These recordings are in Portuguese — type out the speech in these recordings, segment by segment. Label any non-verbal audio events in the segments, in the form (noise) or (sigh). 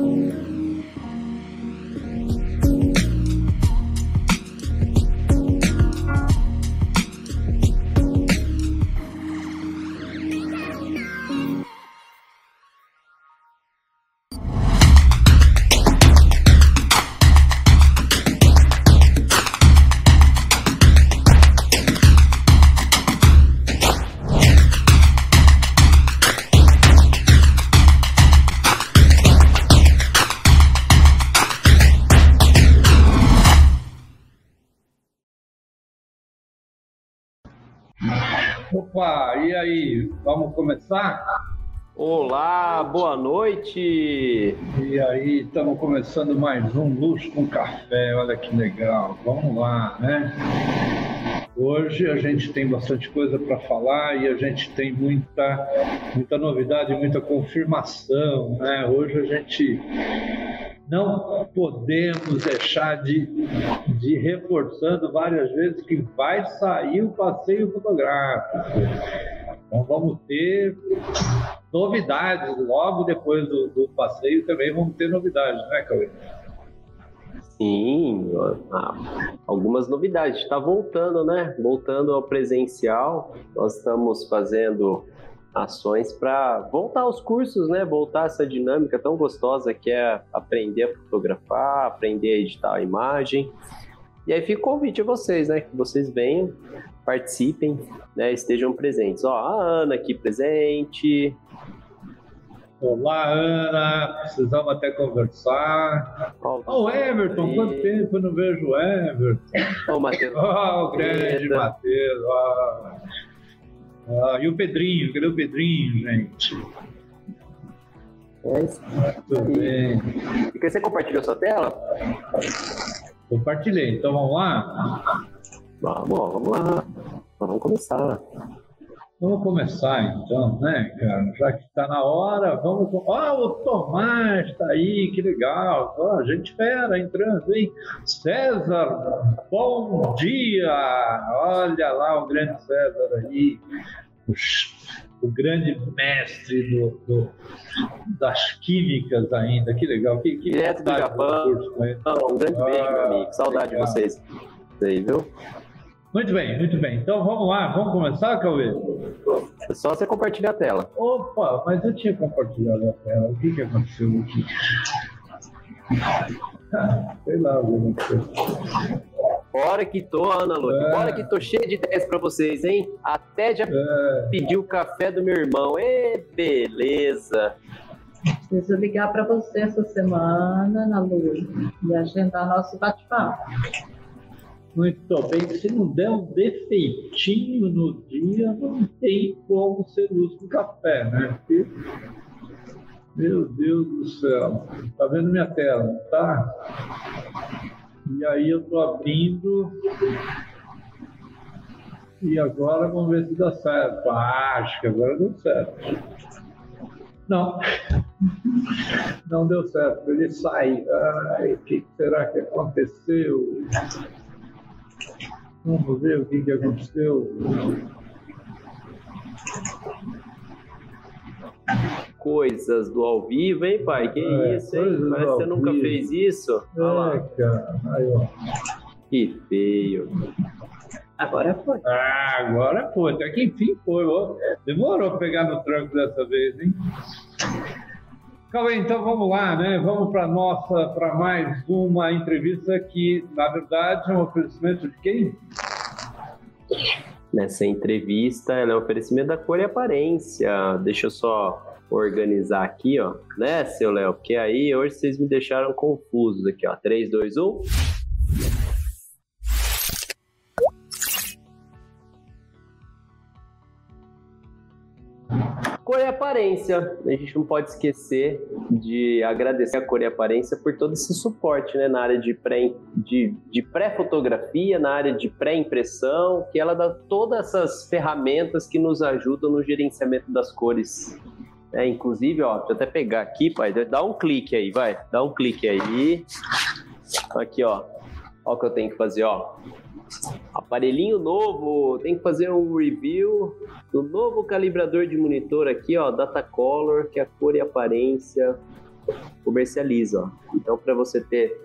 Opa, vamos começar? Olá, boa noite! E aí, estamos começando mais um Luxo com Café, olha que legal, vamos lá, né? Hoje a gente tem bastante coisa para falar e a gente tem muita, muita novidade, muita confirmação, né? Hoje a gente não podemos deixar de, de reforçando várias vezes que vai sair o passeio fotográfico. Então vamos ter novidades logo depois do, do passeio também vamos ter novidades, né, Cauê? Sim, algumas novidades. Está voltando, né? Voltando ao presencial. Nós estamos fazendo ações para voltar aos cursos, né? Voltar essa dinâmica tão gostosa que é aprender a fotografar, aprender a editar a imagem. E aí fica o convite a vocês, né? Que vocês venham, participem, né? Estejam presentes. Ó, a Ana aqui presente. Olá, Ana. Precisamos até conversar. Ó, oh, o Everton, quanto tempo eu não vejo o Everton? Ó, o Matheus. Ó, o grande Matheus. Ah, e o Pedrinho, cadê o Pedrinho, gente? É isso. Tudo bem. E você compartilhou sua tela? Compartilhei, então vamos lá? Vamos, vamos lá. Vamos começar. Vamos começar então, né, cara? Já que está na hora, vamos. Ó, oh, o Tomás está aí, que legal. Oh, gente fera entrando, hein? César, bom dia! Olha lá o grande César aí, o, grande mestre do, do, das químicas ainda. Que legal. Que, que Direto do Japão. Um grande beijo, meu amigo. Saudade legal. de vocês. Aí, viu? Muito bem, muito bem. Então vamos lá, vamos começar, Cauê? É só você compartilhar a tela. Opa, mas eu tinha compartilhado a tela. O que, que aconteceu aqui? sei lá o que aconteceu. Bora que tô, Ana Lu. É. Bora que tô cheio de ideias pra vocês, hein? Até já é. pediu o café do meu irmão. Ê, beleza. Preciso ligar para você essa semana, Ana Lu, e agendar nosso bate-papo. Muito bem, se não der um defeitinho no dia, não tem como ser luz com café, né? Porque, meu Deus do céu, tá vendo minha tela, tá? E aí eu tô abrindo e agora vamos ver se dá certo. Ah, acho que agora deu certo. Não, (laughs) não deu certo. Ele sai. Ai, o que será que aconteceu? Vamos ver o que, que aconteceu. Coisas do ao vivo, hein, pai? Que é, isso, hein? Parece que você nunca vivo. fez isso. É, cara. Aí, ó. Que feio. Agora foi. Ah, agora foi. Até que enfim foi. Demorou pegar no tranco dessa vez, hein? Calma então vamos lá, né? Vamos para nossa, para mais uma entrevista que, na verdade, é um oferecimento de quem? Nessa entrevista, ela é um oferecimento da cor e aparência. Deixa eu só organizar aqui, ó, né, seu Léo? Porque aí hoje vocês me deixaram confusos aqui, ó. 3, 2, 1. Aparência. A gente não pode esquecer de agradecer a Cor e Aparência por todo esse suporte né, na área de pré-fotografia, de, de pré na área de pré-impressão, que ela dá todas essas ferramentas que nos ajudam no gerenciamento das cores. É, inclusive, ó, deixa eu até pegar aqui, pai, dá um clique aí, vai, dá um clique aí. Aqui, ó, ó o que eu tenho que fazer, ó. Aparelhinho novo, tem que fazer um review do novo calibrador de monitor aqui, ó, Data Color, que a cor e aparência comercializa. Então, para você ter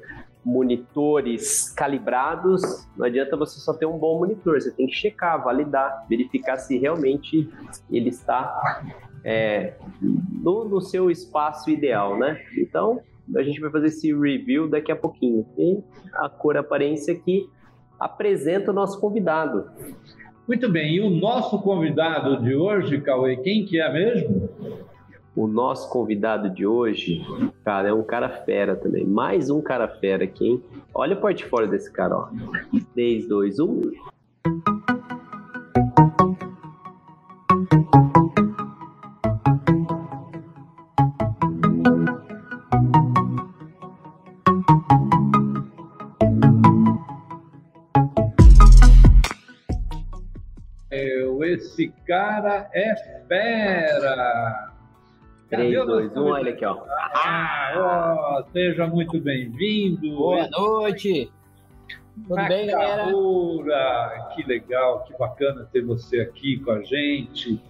monitores calibrados, não adianta você só ter um bom monitor, você tem que checar, validar, verificar se realmente ele está é, no, no, seu espaço ideal, né? Então, a gente vai fazer esse review daqui a pouquinho. E a cor aparência que apresenta o nosso convidado. Muito bem, e o nosso convidado de hoje, Cauê, quem que é mesmo? O nosso convidado de hoje, cara, é um cara fera também. Mais um cara fera aqui, hein? Olha o portfólio desse cara, ó. 3, 2, 1. Esse cara é fera! 3, 2, 1, olha aqui, ó. Ah, ó, seja muito bem-vindo. Boa noite. Tudo bem, galera? Que legal, que bacana ter você aqui com a gente.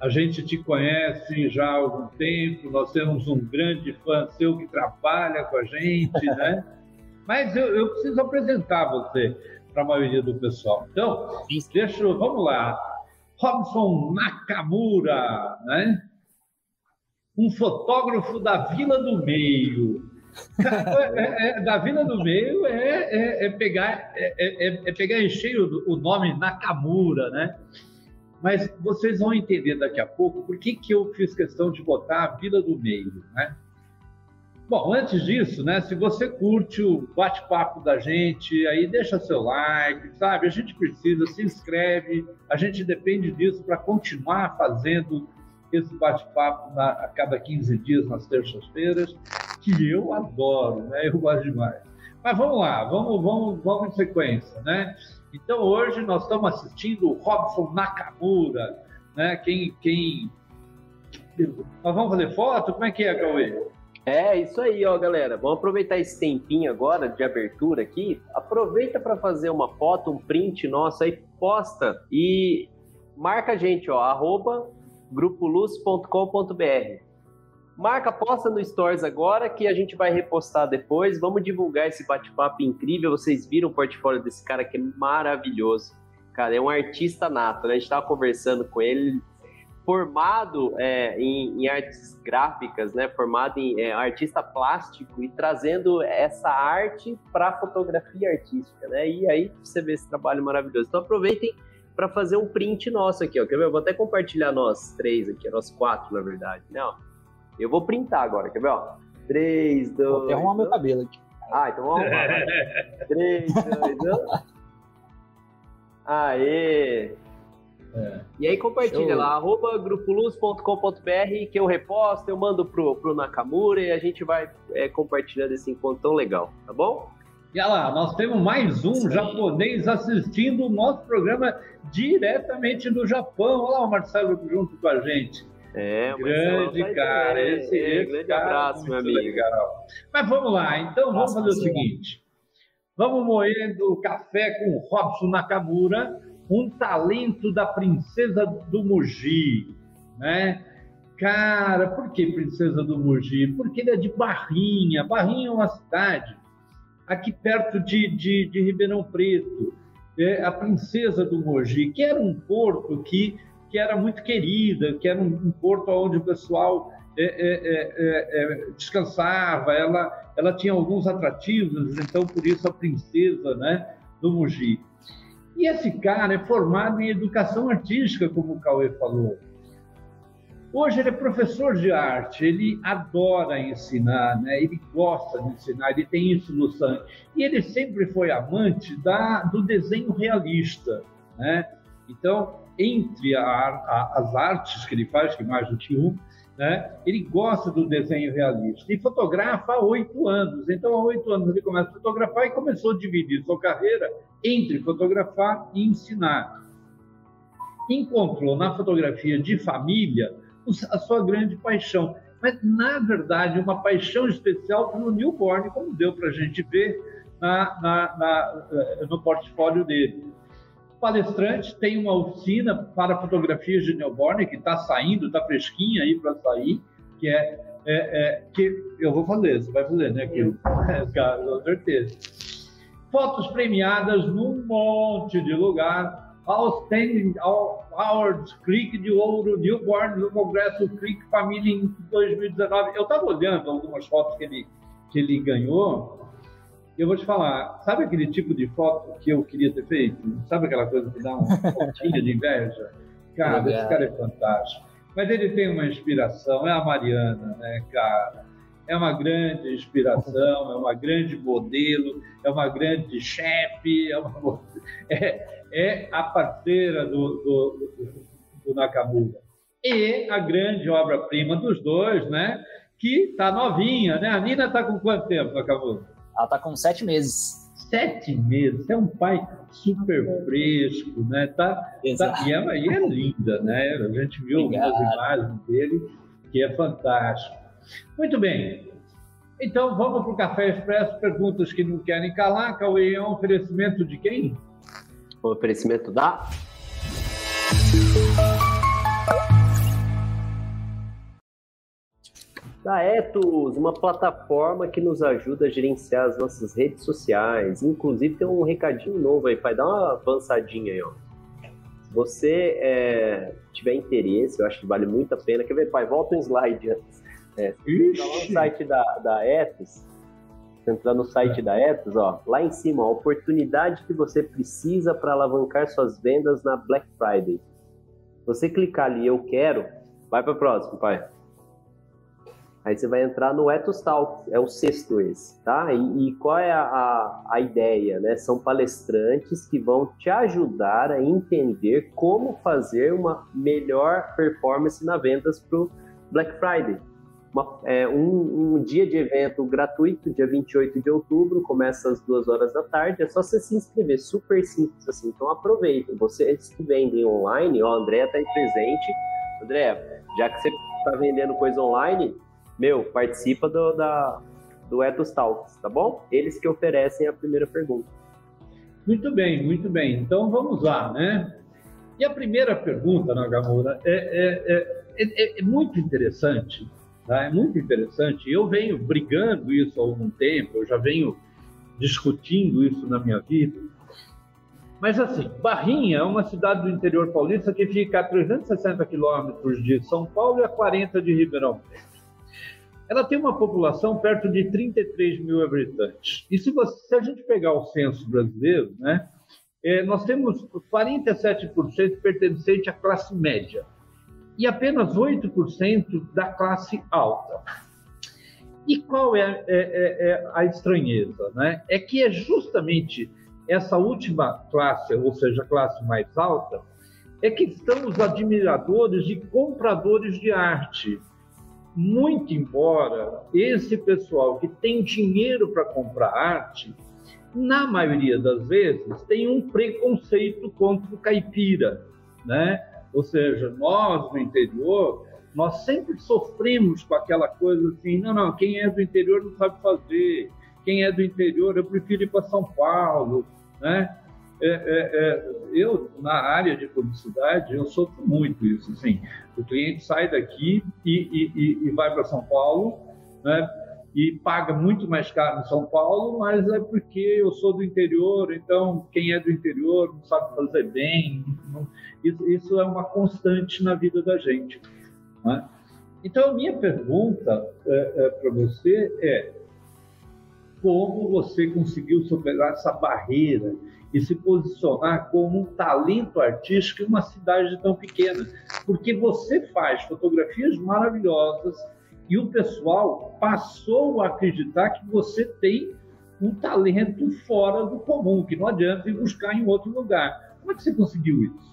A gente te conhece já há algum tempo, nós temos um grande fã seu que trabalha com a gente, né? (laughs) Mas eu, eu preciso apresentar você para a maioria do pessoal. Então, deixa, vamos lá. Robson Nakamura, né? um fotógrafo da Vila do Meio. (laughs) É, é, é, da Vila do Meio é, é, é pegar é, é, pegar em cheio o nome Nakamura, né? Mas vocês vão entender daqui a pouco por que, que eu fiz questão de botar a Vila do Meio, né? Bom, antes disso, né, se você curte o bate-papo da gente, aí deixa seu like, sabe? A gente precisa, se inscreve, a gente depende disso para continuar fazendo esse bate-papo a cada 15 dias, nas terças-feiras, que eu adoro, né? Eu gosto demais. Mas vamos lá, vamos, vamos, vamos em sequência, né? Então hoje nós estamos assistindo o Robson Nakamura, né? Quem, quem... Nós vamos fazer foto? Como é que é, Cauê? É, isso aí, ó, galera. Vamos aproveitar esse tempinho agora de abertura aqui. Aproveita para fazer uma foto, um print nosso aí, posta e marca a gente, ó, arroba grupoluz.com.br. Marca, posta no Stories agora que a gente vai repostar depois. Vamos divulgar esse bate-papo incrível. Vocês viram o portfólio desse cara que é maravilhoso. Cara, é um artista nato, né? A gente estava conversando com ele, formado é, em, em, artes gráficas, né? Formado em é, artista plástico e trazendo essa arte para fotografia artística, né? E aí você vê esse trabalho maravilhoso. Então aproveitem para fazer um print nosso aqui, ó. Quer ver? Eu vou até compartilhar nós três aqui, nós quatro, na verdade. Né, ó. Eu vou printar agora, quer ver? Ó. Três, dois. Vou até arrumar meu cabelo aqui. Ah, então vamos arrumar. (laughs) Três, dois, um. Aê! É. E aí compartilha Show. lá, arroba grupoluz.com.br que eu reposto, eu mando pro, pro Nakamura e a gente vai é, compartilhando esse encontro tão legal, tá bom? E olha lá, nós temos mais um Sim. japonês assistindo o nosso programa diretamente do Japão. Olha lá o Marcelo junto com a gente. É, grande cara, é, esse, é, esse grande cara abraço, meu amigo. Legal. Mas vamos lá, então vamos fazer o seguinte. Vamos moendo café com Robson Nakamura, um talento da princesa do Muji, né? Cara, por que princesa do Muji? Porque ele é de Barrinha. Barrinha é uma cidade aqui perto de, de, de Ribeirão Preto, é, a Princesa do Mogi, que era um porto que, que era muito querida, que era um, um porto onde o pessoal é, é, é, é, descansava, ela, ela tinha alguns atrativos, então por isso a Princesa né, do Mogi. E esse cara é formado em educação artística, como o Cauê falou. Hoje ele é professor de arte, ele adora ensinar, né? ele gosta de ensinar, ele tem isso no sangue. E ele sempre foi amante da, do desenho realista. Né? Então, entre a, a, as artes que ele faz, que mais do que um, né? ele gosta do desenho realista e fotografa há oito anos. Então, há oito anos ele começa a fotografar e começou a dividir sua carreira entre fotografar e ensinar. Encontrou na fotografia de família a sua grande paixão. Mas, na verdade, uma paixão especial pelo newborn, como deu para a gente ver na, na, na, eh, no portfólio dele. Palestrante tem uma oficina para fotografias de newborn que está saindo, está fresquinha aí para sair, que é é, é, que eu vou fazer, você vai fazer, né? Que, (laughs) com certeza. Fotos premiadas num monte de lugar. Outstanding Awards, Clique de Ouro, Newborn no Congresso Clique Família em 2019. Eu estava olhando algumas fotos que ele, que ele ganhou. Eu vou te falar, sabe aquele tipo de foto que eu queria ter feito? Sabe aquela coisa que dá uma pontinha de inveja? Cara, esse cara é fantástico. Mas ele tem uma inspiração, é a Mariana, né, cara? É uma grande inspiração, é uma grande modelo, é uma grande chefe, é, uma... (laughs) é, é, a parceira do, do, do Nakamura. E a grande obra-prima dos dois, né? Que está novinha, né? A Nina está com quanto tempo, Nakamura? Ela está com sete meses sete meses. É um pai super fresco, né? Tá, tá, e, é, e é linda, né? A gente viu Obrigado. algumas imagens dele, que é fantástico. Muito bem. Então, vamos para o Café Expresso. Perguntas que não querem calar. Cauê, é um oferecimento de quem? O oferecimento da... Da Etos, uma plataforma que nos ajuda a gerenciar as nossas redes sociais. Inclusive tem um recadinho novo aí, vai dar uma avançadinha aí, ó. Se você é, tiver interesse, eu acho que vale muito a pena. Quer ver, pai? Volta um slide antes. É, se no site da, da Etos, entrar no site é. da Etos, ó, lá em cima, a oportunidade que você precisa para alavancar suas vendas na Black Friday. Você clicar ali, eu quero, vai para o próximo, pai. Aí você vai entrar no Ethos Talk, é o sexto esse, tá? E, e qual é a, a, a, ideia, né? São palestrantes que vão te ajudar a entender como fazer uma melhor performance na vendas para o Black Friday. Uma, é, um, um, dia de evento gratuito, dia 28 de outubro, começa às duas horas da tarde, é só você se inscrever, super simples assim, então aproveita. Vocês que vendem online, ó, a André está aí presente. André, já que você está vendendo coisa online, meu, participa do, da, do Ethos Talks, tá bom? Eles que oferecem a primeira pergunta. Muito bem, muito bem. Então vamos lá, né? E a primeira pergunta, Nagamura, é, é, é, é muito interessante, tá? é muito interessante. Eu venho brigando isso há algum tempo, eu já venho discutindo isso na minha vida. Mas assim, Barrinha é uma cidade do interior paulista que fica a 360 quilômetros de São Paulo e a 40 de Ribeirão Preto ela tem uma população perto de 33 mil habitantes. E se, você, se a gente pegar o censo brasileiro, né, é, nós temos 47% pertencente à classe média e apenas 8% da classe alta. E qual é, é, é, é, a estranheza? Né? É que é justamente essa última classe, ou seja, a classe mais alta, é que estão os admiradores e compradores de arte, muito embora esse pessoal que tem dinheiro para comprar arte, na maioria das vezes tem um preconceito contra o caipira, né? Ou seja, nós no interior, nós sempre sofremos com aquela coisa assim, não, não, quem é do interior não sabe fazer, quem é do interior eu prefiro ir para São Paulo, né? É, é, é, eu, na área de publicidade, eu sofro muito isso. Assim, o cliente sai daqui e, e, e vai para São Paulo, né? E paga muito mais caro em São Paulo, mas é porque eu sou do interior, então quem é do interior não sabe fazer bem. Não, isso, isso, é uma constante na vida da gente. Né? Então, a minha pergunta é, é para você é: como você conseguiu superar essa barreira e se posicionar como um talento artístico em uma cidade tão pequena. Porque você faz fotografias maravilhosas e o pessoal passou a acreditar que você tem um talento fora do comum, que não adianta ir buscar em outro lugar. Como é que você conseguiu isso?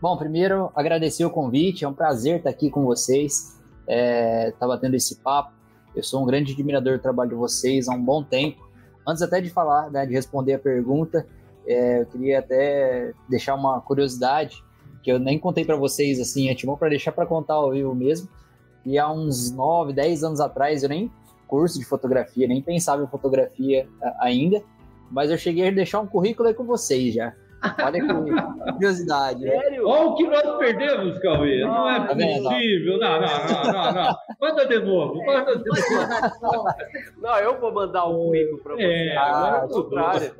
Bom, primeiro agradecer o convite, é um prazer estar aqui com vocês, estava é, tendo esse papo. Eu sou um grande admirador do trabalho de vocês há um bom tempo Antes até de falar, né, de responder a pergunta, é, eu queria até deixar uma curiosidade que eu nem contei para vocês assim, é tipo para deixar para contar ao vivo mesmo. E há uns 9, 10 anos atrás eu nem curso de fotografia, nem pensava em fotografia ainda, mas eu cheguei a deixar um currículo aí com vocês já. Olha que curiosidade. Sério? Olha o que nós perdemos, Cauê. Não é tá possível. Não, não, não, não, não. Manda de novo. Manda de novo. (laughs) Não, eu vou mandar o currículo para você. É, agora ah, contrário.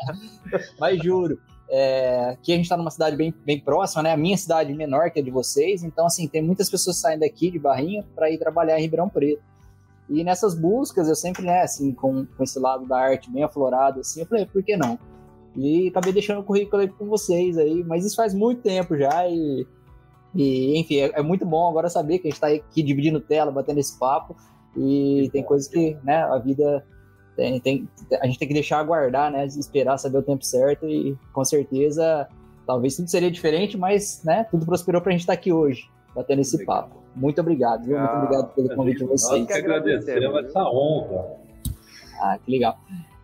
(laughs) Mas juro. É, aqui a gente está numa cidade bem, bem próxima, né? A minha cidade menor que a de vocês. Então, assim, tem muitas pessoas saindo daqui de Barrinha para ir trabalhar em Ribeirão Preto. E nessas buscas, eu sempre, né, assim, com, com esse lado da arte bem aflorado, assim, eu falei, por que não? E acabei deixando o currículo aí com vocês aí, mas isso faz muito tempo já e, e enfim, é, é, muito bom agora saber que a gente está aqui dividindo tela, batendo esse papo e tem coisas que, né, a vida tem, tem, a gente tem que deixar aguardar, né, esperar saber o tempo certo e com certeza talvez tudo seria diferente, mas, né, tudo prosperou para a gente estar tá aqui hoje, batendo esse papo. Muito obrigado, viu? Muito obrigado pelo convite de vocês. Nós que agradecemos essa honra. Ah, que legal.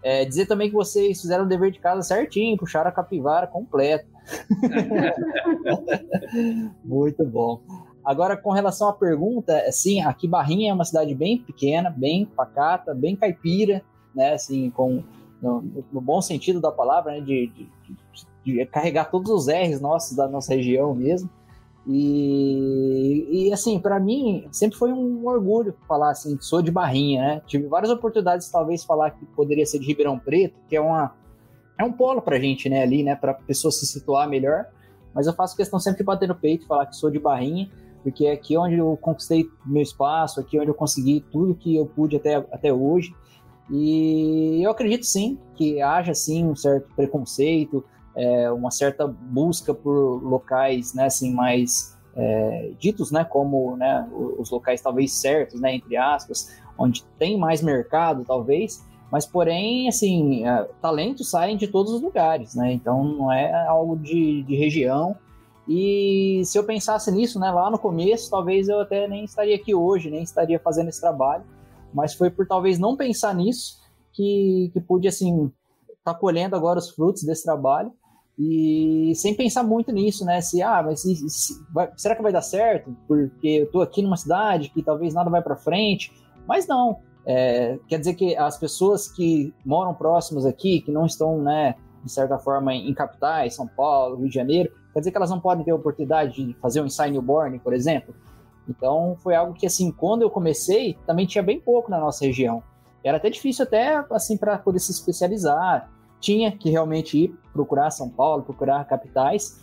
É, dizer também que vocês fizeram o dever de casa certinho, puxaram a capivara completa. (laughs) Muito bom. Agora, com relação à pergunta, assim, aqui Barrinha é uma cidade bem pequena, bem pacata, bem caipira, né? Assim, com no, no bom sentido da palavra, né? De, de, de, carregar todos os R's nossos da nossa região mesmo. E, e assim, para mim, sempre foi um orgulho falar assim, sou de Barrinha, né? Tive várias oportunidades, talvez, falar que poderia ser de Ribeirão Preto, que é uma é um polo pra gente, né, ali, né, pra pessoa se situar melhor. Mas eu faço questão sempre de bater no peito e falar que sou de Barrinha, porque é aqui onde eu conquistei meu espaço, aqui onde eu consegui tudo que eu pude até, até hoje. E eu acredito sim que haja sim um certo preconceito, é, uma certa busca por locais, né, assim, mais é, ditos, né, como né, os locais talvez certos, né, entre aspas, onde tem mais mercado, talvez, mas porém, assim, é, talentos saem de todos os lugares, né, então não é algo de, de região, e se eu pensasse nisso, né, lá no começo, talvez eu até nem estaria aqui hoje, nem estaria fazendo esse trabalho, mas foi por talvez não pensar nisso que, que pude, assim, estar tá colhendo agora os frutos desse trabalho, e sem pensar muito nisso, né? Se, ah, mas se, se, vai, será que vai dar certo? Porque eu tô aqui numa cidade que talvez nada vai para frente. Mas não. É, quer dizer que as pessoas que moram próximas aqui, que não estão, né, de certa forma, em capitais, São Paulo, Rio de Janeiro, quer dizer que elas não podem ter a oportunidade de fazer um ensaio newborn, por exemplo? Então, foi algo que, assim, quando eu comecei, também tinha bem pouco na nossa região. Era até difícil até, assim, para poder se especializar tinha que realmente ir procurar São Paulo, procurar capitais.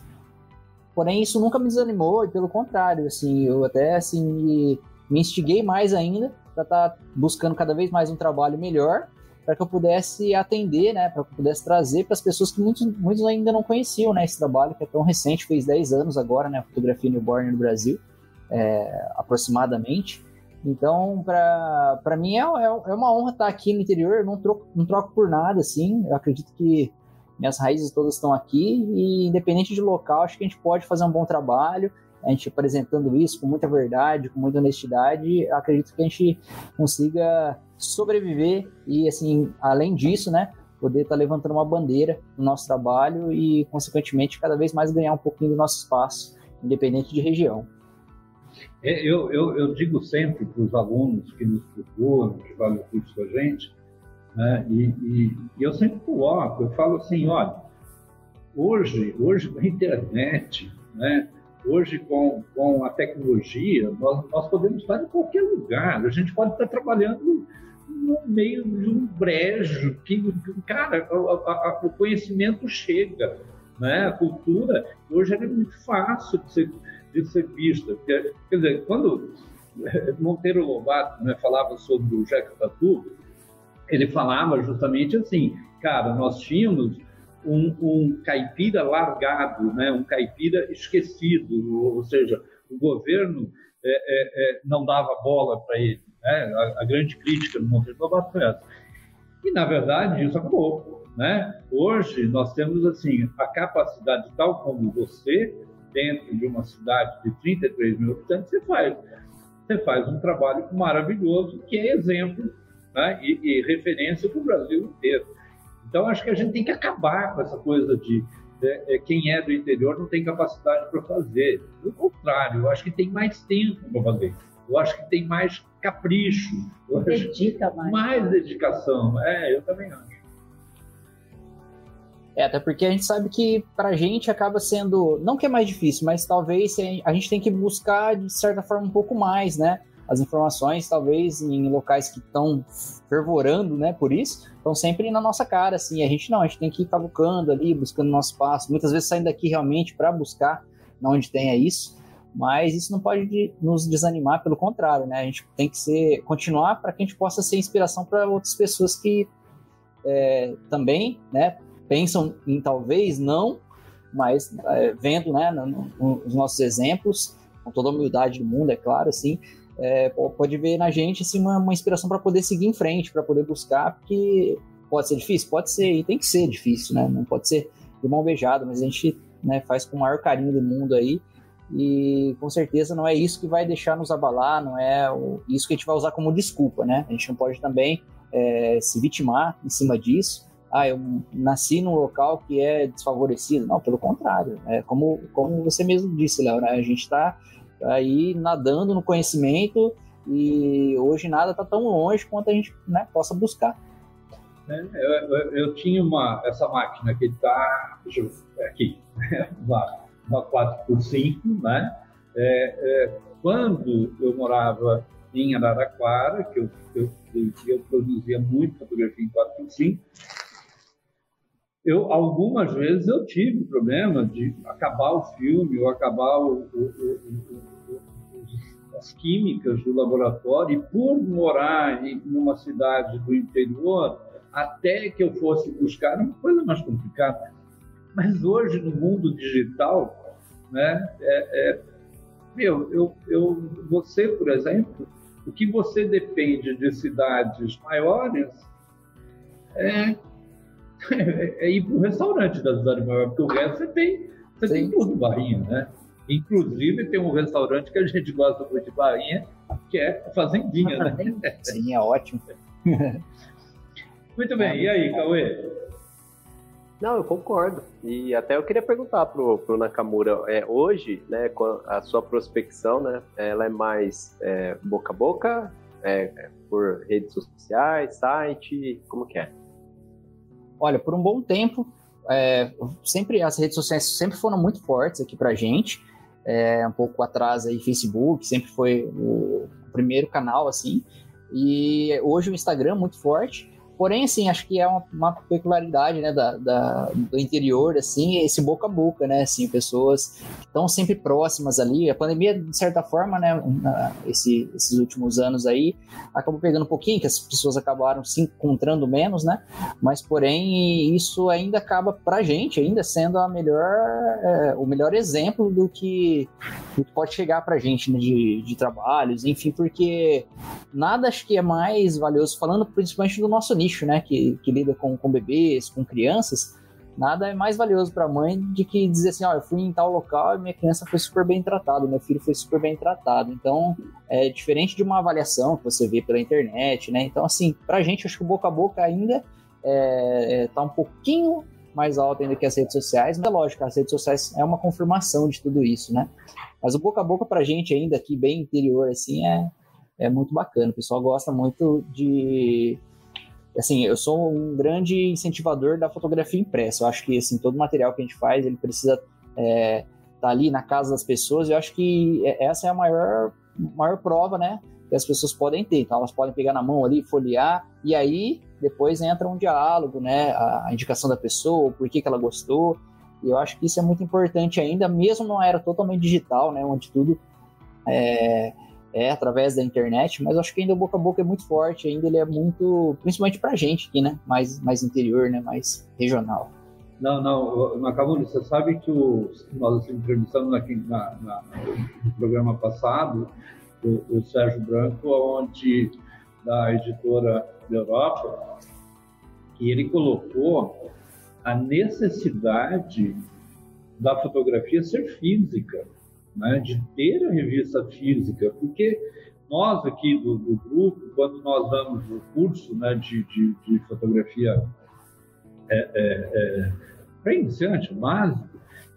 Porém, isso nunca me desanimou, e pelo contrário, assim, eu até assim, me, me instiguei mais ainda para estar tá buscando cada vez mais um trabalho melhor, para que eu pudesse atender, né, para que eu pudesse trazer para as pessoas que muitos, muitos ainda não conheciam, né, esse trabalho que é tão recente, fez 10 anos agora, né, a fotografia newborn no Brasil, é, aproximadamente. Então, para mim é, é, é, uma honra estar aqui no interior, eu não troco, não troco por nada, assim, eu acredito que minhas raízes todas estão aqui e independente de local, acho que a gente pode fazer um bom trabalho, a gente apresentando isso com muita verdade, com muita honestidade, acredito que a gente consiga sobreviver e, assim, além disso, né, poder estar levantando uma bandeira no nosso trabalho e, consequentemente, cada vez mais ganhar um pouquinho do nosso espaço, independente de região. É, eu, eu, eu digo sempre para os alunos que nos procuram, que fazem o curso com a gente, né, e, e, e, eu sempre coloco, eu falo assim, olha, hoje, hoje com a internet, né, hoje com, com a tecnologia, nós, nós podemos estar em qualquer lugar, a gente pode estar trabalhando no meio de um brejo, que, cara, a, a, o conhecimento chega, né, a cultura, hoje é muito fácil de ser de ser vista. Porque, quer dizer, quando Monteiro Lobato né, falava sobre o Jacques Tatu, ele falava justamente assim, cara, nós tínhamos um, um, caipira largado, né, um caipira esquecido, ou seja, o governo é, é, é, não dava bola para ele. Né? A, a, grande crítica do Monteiro Lobato foi essa. E, na verdade, isso acabou. Né? Hoje, nós temos assim a capacidade, tal como você, dentro de uma cidade de 33 mil habitantes, você faz, você faz um trabalho maravilhoso que é exemplo né, e, e referência para o Brasil inteiro. Então, acho que a gente tem que acabar com essa coisa de é, é, quem é do interior não tem capacidade para fazer. Pelo contrário, eu acho que tem mais tempo para fazer. Eu acho que tem mais capricho. Dedica mais. Mais dedicação. É, eu também acho. É, até porque a gente sabe que pra gente acaba sendo, não que é mais difícil, mas talvez a gente tem que buscar de certa forma um pouco mais, né? As informações, talvez em locais que estão fervorando, né, por isso, estão sempre na nossa cara, assim. A gente não, a gente tem que ir cavucando ali, buscando nosso passo, muitas vezes saindo daqui realmente para buscar onde tenha isso, mas isso não pode nos desanimar, pelo contrário, né? A gente tem que ser, continuar para que a gente possa ser inspiração para outras pessoas que é, também, né, pensam em talvez não, mas é, vendo, né, no, no, os nossos exemplos, com toda a humildade do mundo, é claro, assim, é, pode ver na gente assim, uma, uma inspiração para poder seguir em frente, para poder buscar, porque pode ser difícil? Pode ser, e tem que ser difícil, né? Não pode ser de mão beijada, mas a gente né, faz com o maior carinho do mundo aí. E com certeza não é isso que vai deixar nos abalar, não é isso que a gente vai usar como desculpa, né? A gente não pode também é, se vitimar em cima disso. Ah, eu nasci num local que é desfavorecido. Não, pelo contrário. É como, como você mesmo disse, Léo, né? a gente está aí nadando no conhecimento e hoje nada está tão longe quanto a gente né, possa buscar. É, eu, eu, eu, tinha uma, essa máquina que está aqui, (laughs) uma, uma 4x5, né? É, é, quando eu morava em Araraquara, que eu, eu, eu produzia muito fotografia em 4x5, eu algumas vezes eu tive problema de acabar o filme ou acabar o, o, o, as químicas do laboratório e por morar em uma cidade do interior até que eu fosse buscar uma coisa mais complicada. Mas hoje no mundo digital né é, é meu eu, eu você por exemplo o que você depende de cidades maiores é é, é ir para o restaurante da cidade maior, porque o resto você tem, você Sim. tem tudo Barrinha, né? Inclusive tem um restaurante que a gente gosta muito de Barrinha, que é a Fazendinha, né? Sim, é ótimo. muito bem, e aí, Cauê? Não, eu concordo. E até eu queria perguntar pro, pro Nakamura, é, hoje, né, a sua prospecção, né, ela é mais é, boca a boca, é, por redes sociais, site, como que é? Olha, por um bom tempo, é, sempre as redes sociais sempre foram muito fortes aqui para gente. É, um pouco atrás aí, Facebook sempre foi o primeiro canal assim. E hoje o Instagram é muito forte. Porém, assim, acho que é uma, uma peculiaridade, né, da, da, do interior, assim, esse boca a boca, né, assim, pessoas que estão sempre próximas ali. A pandemia, de certa forma, né, esse, esses últimos anos aí, acabou pegando um pouquinho, que as pessoas acabaram se encontrando menos, né, mas, porém, isso ainda acaba pra gente, ainda sendo a melhor, é, o melhor exemplo do que, do que pode chegar pra gente, né, de, de trabalhos, enfim, porque nada acho que é mais valioso, falando principalmente do nosso nicho, nicho, né, que, que lida com, com bebês, com crianças, nada é mais valioso para a mãe de que dizer assim, ó, eu fui em tal local e minha criança foi super bem tratada, meu filho foi super bem tratado. Então, é diferente de uma avaliação que você vê pela internet, né? Então, assim, para a gente, acho que o boca a boca ainda é, é, tá um pouquinho mais alto ainda que as redes sociais, mas é lógico, as redes sociais é uma confirmação de tudo isso, né? Mas o boca a boca pra gente ainda aqui, bem interior, assim, é, é muito bacana. O pessoal gosta muito de assim, eu sou um grande incentivador da fotografia impressa. Eu acho que assim, todo material que a gente faz, ele precisa estar é, tá ali na casa das pessoas. Eu acho que é, essa é a maior, maior prova, né? Que as pessoas podem ter. Então, elas podem pegar na mão ali, folhear, e aí depois entra um diálogo, né? A, indicação da pessoa, o porquê que ela gostou. E eu acho que isso é muito importante ainda, mesmo numa era totalmente digital, né? Onde tudo é, é através da internet, mas acho que ainda o boca a boca é muito forte, ainda ele é muito, principalmente pra gente aqui, né? Mais, mais interior, né? Mais regional. Não, não, Macamuni, você sabe que o, nós entrevistamos aqui na, na, no programa passado o, o, Sérgio Branco, onde da editora da Europa, que ele colocou a necessidade da fotografia ser física né, de ter a revista física, porque nós aqui do, do grupo, quando nós damos o curso né, de, de, de fotografia é, é, é, para iniciante, básico,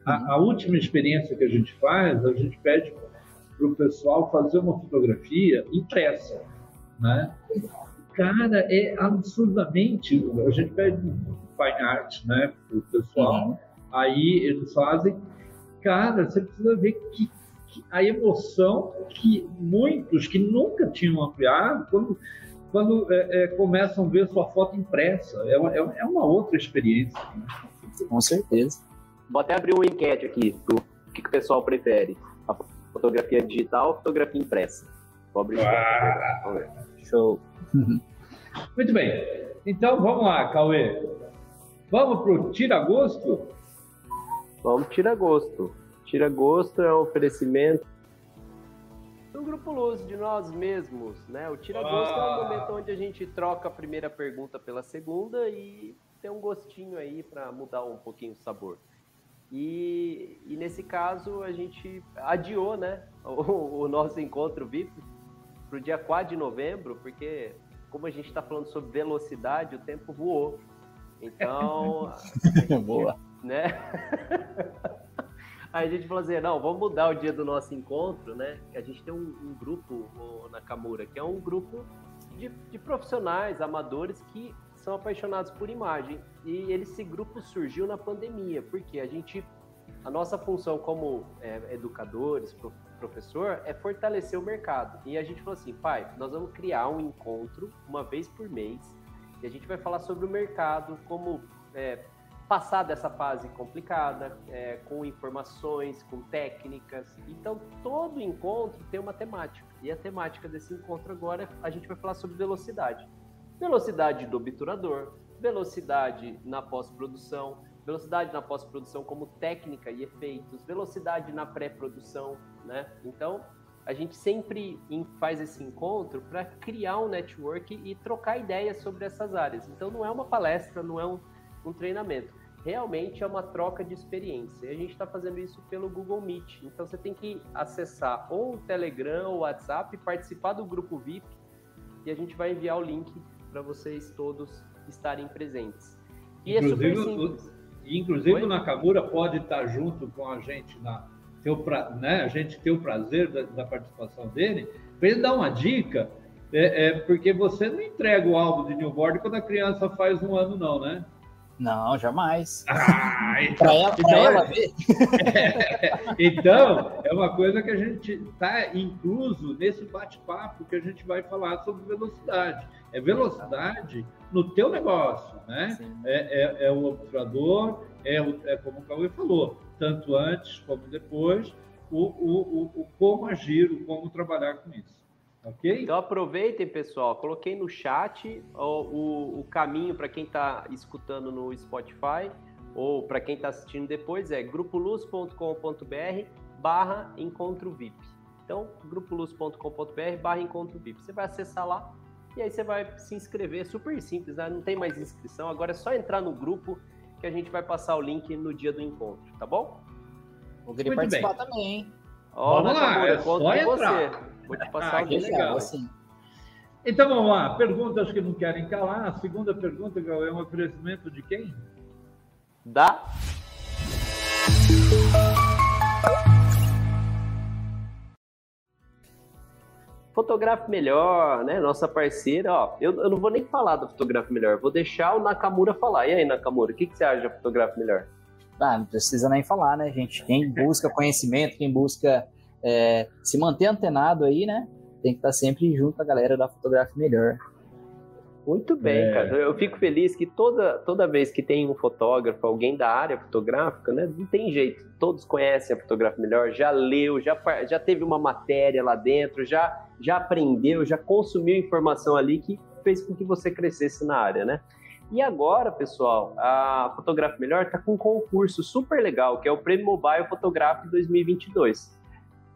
a, a, última experiência que a gente faz, a gente pede para o pessoal fazer uma fotografia impressa, né? Cara, é absurdamente. A gente pede fine art, né, para o pessoal. Uhum. Aí eles fazem. Cara, você precisa ver que, que, a emoção que muitos que nunca tinham ampliado, quando, quando é, é, começam a ver sua foto impressa, é uma, é uma outra experiência. Né? Com certeza. Vou até abrir uma enquete aqui do que, que o pessoal prefere: a fotografia digital ou fotografia impressa? Vou abrir ah, Show. Muito bem. Então vamos lá, Cauê. Vamos para o Tira Gosto? Vamos Tira Gosto. Tira Gosto é um oferecimento do Grupo Luz, de nós mesmos. Né? O Tira Gosto ah. é um momento onde a gente troca a primeira pergunta pela segunda e tem um gostinho aí para mudar um pouquinho o sabor. E, e, nesse caso a gente adiou né, (laughs) o, o nosso encontro VIP para o dia 4 de novembro, porque como a gente está falando sobre velocidade, o tempo voou. Então, (laughs) gente, Boa. Né? (laughs) Aí a gente falou assim, não, vamos mudar o dia do nosso encontro, né? A gente tem um, um grupo na Nakamura, que é um grupo de, de, profissionais, amadores que são apaixonados por imagem. E esse grupo surgiu na pandemia, porque a gente, a nossa função como é, educadores, professor é fortalecer o mercado. E a gente falou assim, pai, nós vamos criar um encontro uma vez por mês e a gente vai falar sobre o mercado, como é, passar dessa fase complicada, é, com informações, com técnicas. Então, todo encontro tem uma temática. E a temática desse encontro agora, a gente vai falar sobre velocidade. Velocidade do obturador, velocidade na pós-produção, velocidade na pós-produção como técnica e efeitos, velocidade na pré-produção, né? Então, a gente sempre faz esse encontro para criar um network e trocar ideias sobre essas áreas. Então, não é uma palestra, não é um, um treinamento. Realmente é uma troca de experiência. E a gente está fazendo isso pelo Google Meet. Então, você tem que acessar ou o Telegram ou o WhatsApp, participar do grupo VIP e a gente vai enviar o link para vocês todos estarem presentes. E Inclusive, é super simples. Inclusive Oi? o Nakamura pode estar junto com a gente na ter pra, né, a gente ter o prazer da, da participação dele, para ele dar uma dica, é, é, porque você não entrega o álbum de newborn quando a criança faz um ano, não, né? Não, jamais. Ah, então, ela, então, ela ver. É, (laughs) então, é uma coisa que a gente está incluso nesse bate-papo que a gente vai falar sobre velocidade. É velocidade no teu negócio, né? É, é, é, o obturador, é, o, é como o Cauê falou, tanto antes como depois, o, o, o, o como agir, o como trabalhar com isso. Okay? Então aproveitem, pessoal. Coloquei no chat o, o, o caminho para quem está escutando no Spotify ou para quem está assistindo depois é grupoluz.com.br barra encontro VIP. Então, grupoluz.com.br barra encontro VIP. Você vai acessar lá e aí você vai se inscrever. Super simples, né? não tem mais inscrição. Agora é só entrar no grupo que a gente vai passar o link no dia do encontro, tá bom? Vou querer Muito participar bem. também, hein? Vamos lá, é só entrar. Você. Vou te passar ah, o link. Legal, assim. Então vamos lá, perguntas que não querem calar. A segunda pergunta, Gal, é um oferecimento de quem? Da. Fotografe Melhor, né? Nossa parceira, ó. Eu, eu não vou nem falar do Fotografe Melhor, vou deixar o Nakamura falar. E aí, Nakamura, o que, que você acha da Fotografe Melhor? Ah, não precisa nem falar, né, gente? Quem busca conhecimento, quem busca é, se manter antenado aí, né? Tem que estar sempre junto com a galera da Fotografia Melhor. Muito bem, é. cara. Eu fico feliz que toda, toda vez que tem um fotógrafo, alguém da área fotográfica, né? Não tem jeito. Todos conhecem a fotografia melhor, já leu, já, já teve uma matéria lá dentro, já, já aprendeu, já consumiu informação ali que fez com que você crescesse na área, né? E agora, pessoal, a Fotografia Melhor está com um concurso super legal, que é o Prêmio Mobile Fotográfico 2022.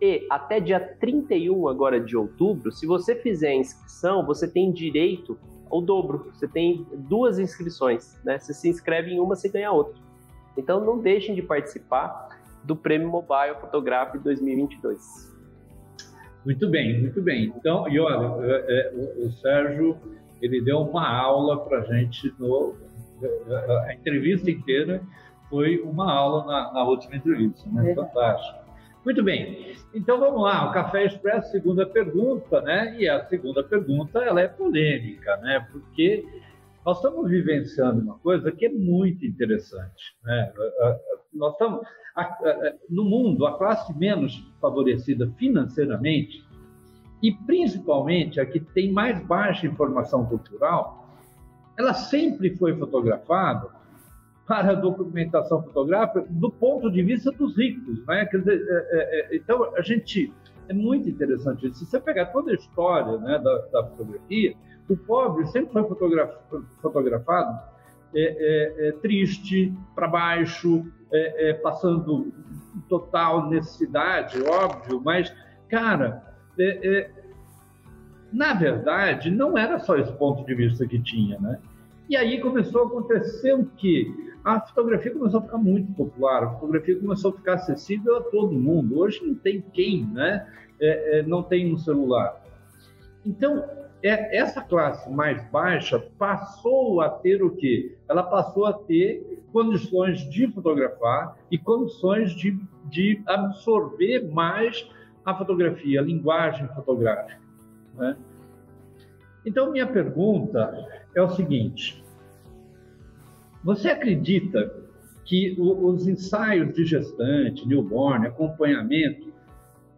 E até dia 31 agora de outubro, se você fizer a inscrição, você tem direito ao dobro. Você tem duas inscrições, né? Você se inscreve em uma, você ganha outra. Então não deixem de participar do Prêmio Mobile Photography 2022. Muito bem, muito bem. Então, e olha, é, é, o, Sérgio ele deu uma aula para a gente no a entrevista inteira foi uma aula na, na última entrevista, né? Fantástico. Muito bem. Então vamos lá, o Café Expresso, segunda pergunta, né? E a segunda pergunta, ela é polêmica, né? Porque nós estamos vivenciando uma coisa que é muito interessante. Né? Nós estamos, no mundo, a classe menos favorecida financeiramente, e principalmente a que tem mais baixa informação cultural, ela sempre foi fotografada para a documentação fotográfica do ponto de vista dos ricos. Né? Dizer, é, é, é então, a gente. É muito interessante isso. Se você pegar toda a história né, da, da fotografia, o pobre sempre foi fotografado é, é, é, triste, para baixo, passando total necessidade, óbvio, mas, cara, na verdade, não era só esse ponto de vista que tinha, né? E aí começou a acontecer o quê? A fotografia começou a ficar muito popular, a fotografia começou a ficar acessível a todo mundo. Hoje não tem quem, né? não tem no celular. Então, é, essa classe mais baixa passou a ter o quê? Ela passou a ter condições de fotografar e condições de, de absorver mais a fotografia, a linguagem fotográfica. Né? Então, minha pergunta é o seguinte: você acredita que os ensaios de gestante, newborn, acompanhamento,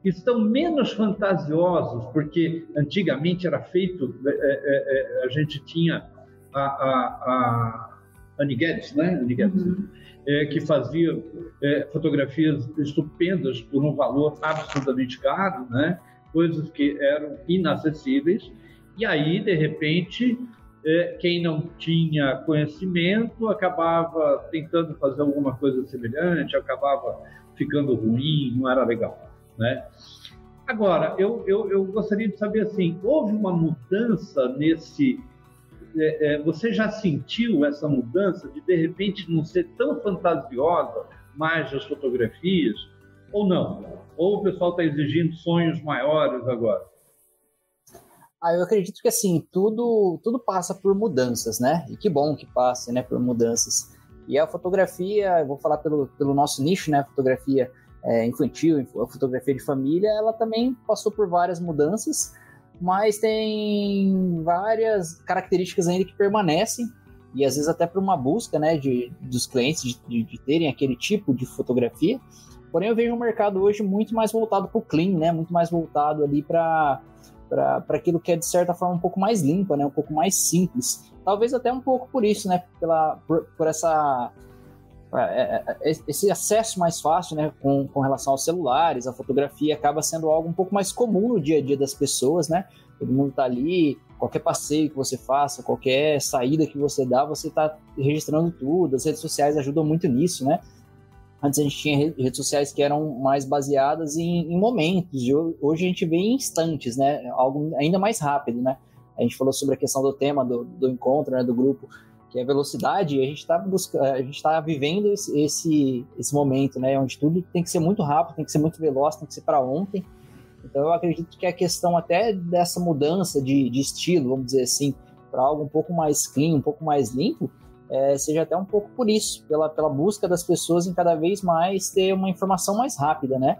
estão menos fantasiosos, porque antigamente era feito, é, é, é, a gente tinha a, a, a Annie Guedes, né? Annie Guedes, uhum. é, que fazia é, fotografias estupendas por um valor absolutamente caro, né? Coisas que eram inacessíveis. E aí, de repente, quem não tinha conhecimento acabava tentando fazer alguma coisa semelhante, acabava ficando ruim, não era legal. Né? Agora, eu, eu, eu gostaria de saber assim, houve uma mudança nesse... É, é, você já sentiu essa mudança de, de repente, não ser tão fantasiosa mais as fotografias, ou não? Ou o pessoal está exigindo sonhos maiores agora? Ah, eu acredito que assim, tudo, tudo passa por mudanças, né? E que bom que passe, né, por mudanças. E a fotografia, eu vou falar pelo, pelo nosso nicho, né? A fotografia é, infantil, a fotografia de família, ela também passou por várias mudanças, mas tem várias características ainda que permanecem e às vezes até por uma busca né, de, dos clientes de, de, de terem aquele tipo de fotografia. Porém, eu vejo um mercado hoje muito mais voltado para o clean, né, muito mais voltado ali para para aquilo que é de certa forma um pouco mais limpa, né, um pouco mais simples. Talvez até um pouco por isso, né, pela, por, por essa é, é, é, esse acesso mais fácil né, com, com relação aos celulares, a fotografia acaba sendo algo um pouco mais comum no dia a dia das pessoas, né? Todo mundo está ali, qualquer passeio que você faça, qualquer saída que você dá, você está registrando tudo. As redes sociais ajudam muito nisso, né? Antes a gente tinha redes sociais que eram mais baseadas em, em momentos, e hoje a gente vê em instantes, né? Algo ainda mais rápido, né? A gente falou sobre a questão do tema do, do encontro, né, do grupo que é velocidade, e a gente está buscando, a gente está vivendo esse, esse, esse momento, né, onde tudo tem que ser muito rápido, tem que ser muito veloz, tem que ser para ontem. Então eu acredito que a questão até dessa mudança de, de estilo, vamos dizer assim, para algo um pouco mais clean, um pouco mais limpo, é, seja até um pouco por isso, pela, pela busca das pessoas em cada vez mais ter uma informação mais rápida, né?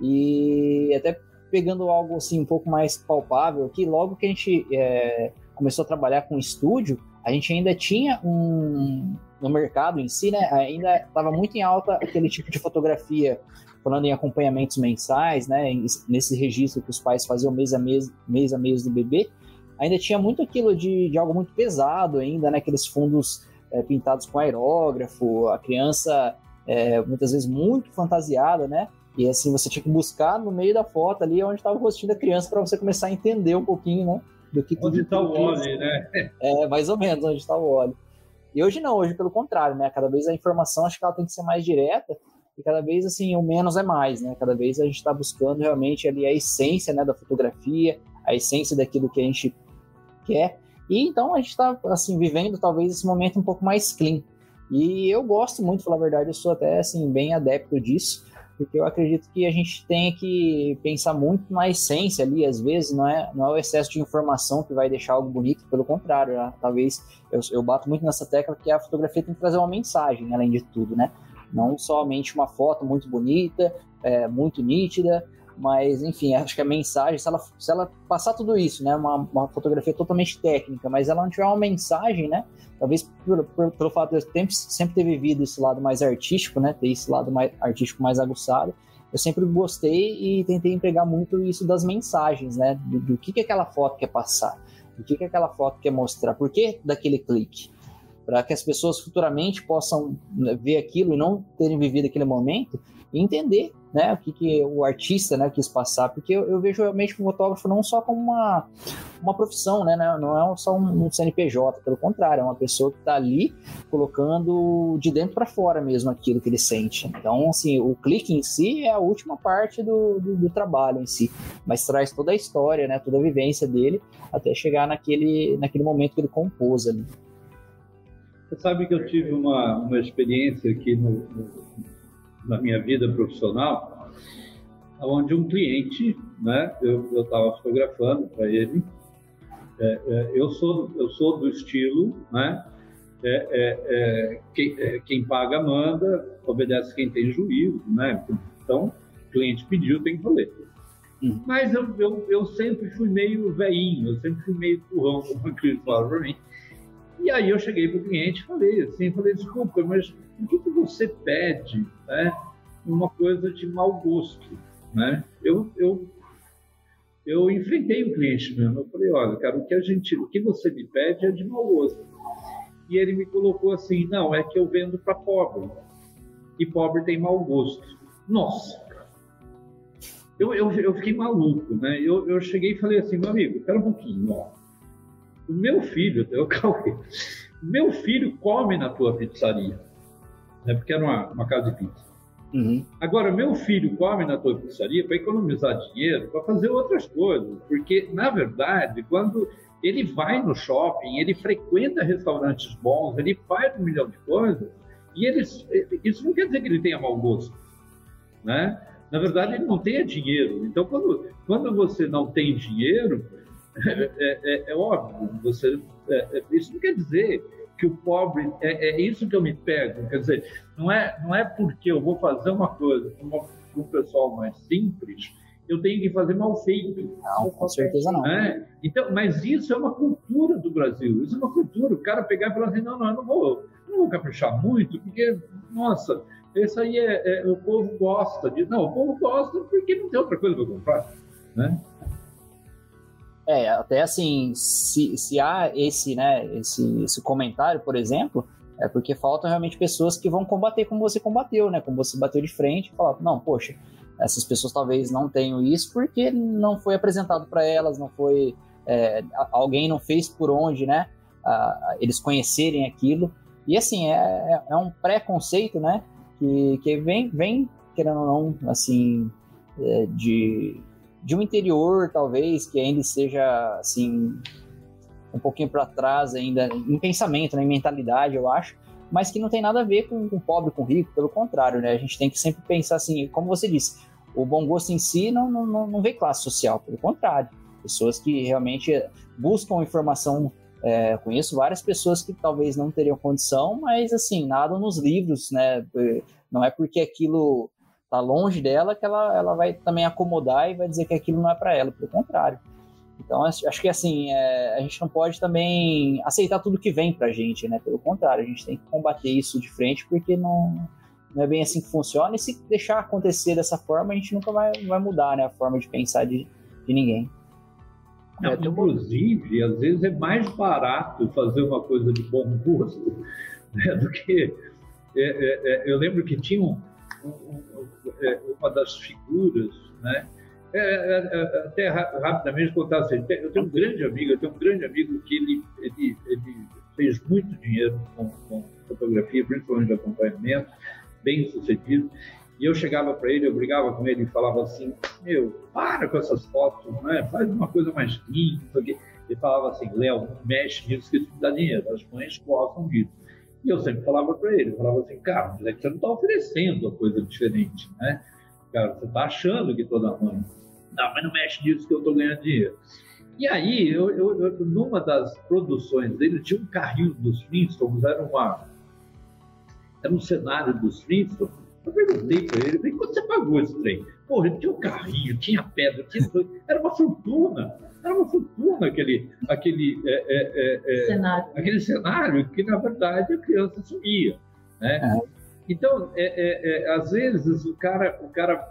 E até pegando algo assim um pouco mais palpável, que logo que a gente é, começou a trabalhar com estúdio, a gente ainda tinha um no mercado em si, né? Ainda estava muito em alta aquele tipo de fotografia, falando em acompanhamentos mensais, né? Nesse registro que os pais faziam mês a mês, mês a mês do bebê, ainda tinha muito aquilo de, de algo muito pesado ainda, né? Aqueles fundos é, pintados com aerógrafo, a criança é, muitas vezes muito fantasiada, né? E assim você tinha que buscar no meio da foto ali onde estava o rostinho da criança para você começar a entender um pouquinho, né? do que Onde está o óleo, né? É, mais ou menos onde está o óleo. E hoje não, hoje pelo contrário, né? Cada vez a informação acho que ela tem que ser mais direta e cada vez assim o menos é mais, né? Cada vez a gente está buscando realmente ali a essência, né, da fotografia, a essência daquilo que a gente quer. E então a gente está assim vivendo talvez esse momento um pouco mais clean. E eu gosto muito, falar a verdade, eu sou até assim bem adepto disso porque eu acredito que a gente tem que pensar muito na essência ali, às vezes não é, não é o excesso de informação que vai deixar algo bonito, pelo contrário, né? talvez eu, eu bato muito nessa tecla que a fotografia tem que trazer uma mensagem, além de tudo, né? Não somente uma foto muito bonita, é, muito nítida, Mas, enfim, acho que a mensagem, se ela, se ela passar tudo isso, né? Uma, uma fotografia totalmente técnica, mas ela não tiver uma mensagem, né? Talvez por, por, pelo fato de eu sempre, sempre ter vivido esse lado mais artístico, né? Ter esse lado mais artístico mais aguçado. Eu sempre gostei e tentei empregar muito isso das mensagens, né? Do, do que, que aquela foto quer passar, do que, que aquela foto quer mostrar, por que daquele clique para que as pessoas futuramente possam né, ver aquilo e não terem vivido aquele momento e entender né, o que, que o artista né, quis passar, porque eu, eu vejo realmente o fotógrafo não só como uma, uma profissão, né, não é só um, um CNPJ, pelo contrário, é uma pessoa que está ali colocando de dentro para fora mesmo aquilo que ele sente. Então, assim, o clique em si é a última parte do, do, do trabalho em si, mas traz toda a história, né, toda a vivência dele até chegar naquele, naquele momento que ele compôs ali. Você sabe que eu tive uma, uma experiência aqui no, no, na minha vida profissional, onde um cliente, né, eu estava fotografando para ele, é, é, eu, sou, eu sou do estilo, né, é, é, é quem, é, quem, paga manda, obedece quem tem juízo, né, então o cliente pediu, tem que valer. Uhum. Mas eu, eu, eu, sempre fui meio veinho, eu sempre fui meio turrão, como o Cris falava para mim. E aí eu cheguei para o cliente e falei assim, falei, desculpa, mas por que, que você pede né, uma coisa de mau gosto? Né? Eu, eu, eu enfrentei o cliente mesmo, eu falei, olha, cara, o que, a gente, o que você me pede é de mau gosto. E ele me colocou assim, não, é que eu vendo para pobre. E pobre tem mau gosto. Nossa! Eu, eu, eu fiquei maluco, né? Eu, eu cheguei e falei assim, meu amigo, espera um pouquinho, ó o meu filho, eu (laughs) Cauê, meu filho come na tua pizzaria, né? Porque era uma, uma casa de pizza. Uhum. Agora, meu filho come na tua pizzaria para economizar dinheiro, para fazer outras coisas, porque na verdade, quando ele vai no shopping, ele frequenta restaurantes bons, ele faz um milhão de coisas, e eles, isso não quer dizer que ele tenha mau gosto, né? Na verdade, ele não tenha dinheiro. Então, quando, quando você não tem dinheiro, é, é, é óbvio, você, é, é, isso não quer dizer que o pobre é, é, isso que eu me pego. Quer dizer, não é não é porque eu vou fazer uma coisa para um pessoal mais simples, eu tenho que fazer mal feito. Não, com certeza não. É? Então, mas isso é uma cultura do Brasil. Isso é uma cultura. O cara pegar e falar assim, não, não, eu não vou, não vou caprichar muito, porque, nossa, esse aí é, é, o povo gosta de. Não, o povo gosta porque não tem outra coisa para comprar, né? É, até assim, se, se há esse, né, esse, esse comentário, por exemplo, é porque faltam realmente pessoas que vão combater como você combateu, né? Como você bateu de frente e falar, não, poxa, essas pessoas talvez não tenham isso porque não foi apresentado para elas, não foi. É, alguém não fez por onde, né? Eles conhecerem aquilo. E assim, é, é, é um preconceito, né? Que, que vem, vem, querendo ou não, assim, é, de, de um interior, talvez, que ainda seja, assim, um pouquinho para trás ainda, em pensamento, né, em mentalidade, eu acho, mas que não tem nada a ver com, com pobre, com rico, pelo contrário, né? A gente tem que sempre pensar assim, como você disse, o bom gosto em si não, não, não vê classe social, pelo contrário. Pessoas que realmente buscam informação. É, conheço várias pessoas que talvez não teriam condição, mas assim, nada nos livros, né? Não é porque aquilo tá longe dela que ela, ela vai também acomodar e vai dizer que aquilo não é para ela, pelo contrário. Então, acho que assim, é, a gente não pode também aceitar tudo que vem pra gente, né? Pelo contrário, a gente tem que combater isso de frente, porque não, não é bem assim que funciona. E se deixar acontecer dessa forma, a gente nunca vai, vai mudar né, a forma de pensar de, de ninguém. Não, inclusive, às vezes é mais barato fazer uma coisa de bom gosto (laughs) né, do que. É, é, é eu lembro que tinha um, é, uma das figuras, né? É, é, é, até rapidamente contar assim, eu tenho um grande amigo, eu tenho um grande amigo que ele, ele, ele fez muito dinheiro com, com fotografia, principalmente de acompanhamento, bem sucedido. E eu chegava para ele, eu brigava com ele e falava assim: Meu, para com essas fotos, né? faz uma coisa mais limpa. Ele falava assim: Léo, mexe nisso que isso dá dinheiro, as mães gostam disso. E eu sempre falava para ele, falava assim, cara, mas é que você não está oferecendo a coisa diferente, né? Cara, você está achando que toda mãe. Não, mas não mexe nisso que eu estou ganhando dinheiro. E aí, eu, eu, eu, numa das produções dele, tinha um carrinho dos Flintstones, era, uma, era um cenário dos Flintstones, Eu perguntei para ele, quanto você pagou esse trem? Porra, tinha um carrinho, tinha pedra, tinha... era uma fortuna. Era uma fortuna aquele, aquele, é, é, é, é cenário. aquele cenário que, na verdade, a criança subia. Né? É. Então, é, é, às vezes, o cara, o cara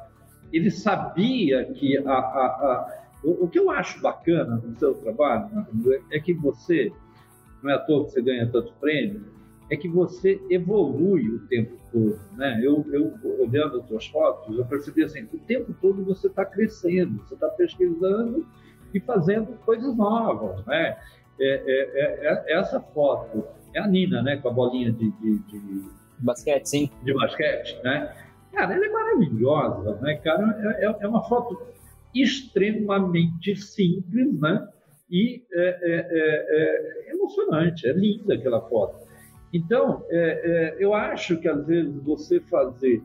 ele sabia que a, a, a o, o, que eu acho bacana no seu trabalho é que você, não é à toa que você ganha tanto prêmio, é que você evolui o tempo todo, né? Eu, eu olhando as suas fotos, eu percebi assim, o tempo todo você está crescendo, você está pesquisando e fazendo coisas novas, né? É, é, é, é, essa foto é a Nina, né? Com a bolinha de, de, de basquete, sim. De basquete, né? Cara, ela é maravilhosa, né, cara? É, é, é uma foto extremamente simples, né? E é, é, é, é emocionante, é linda aquela foto. Então, é, eu acho que às vezes você fazer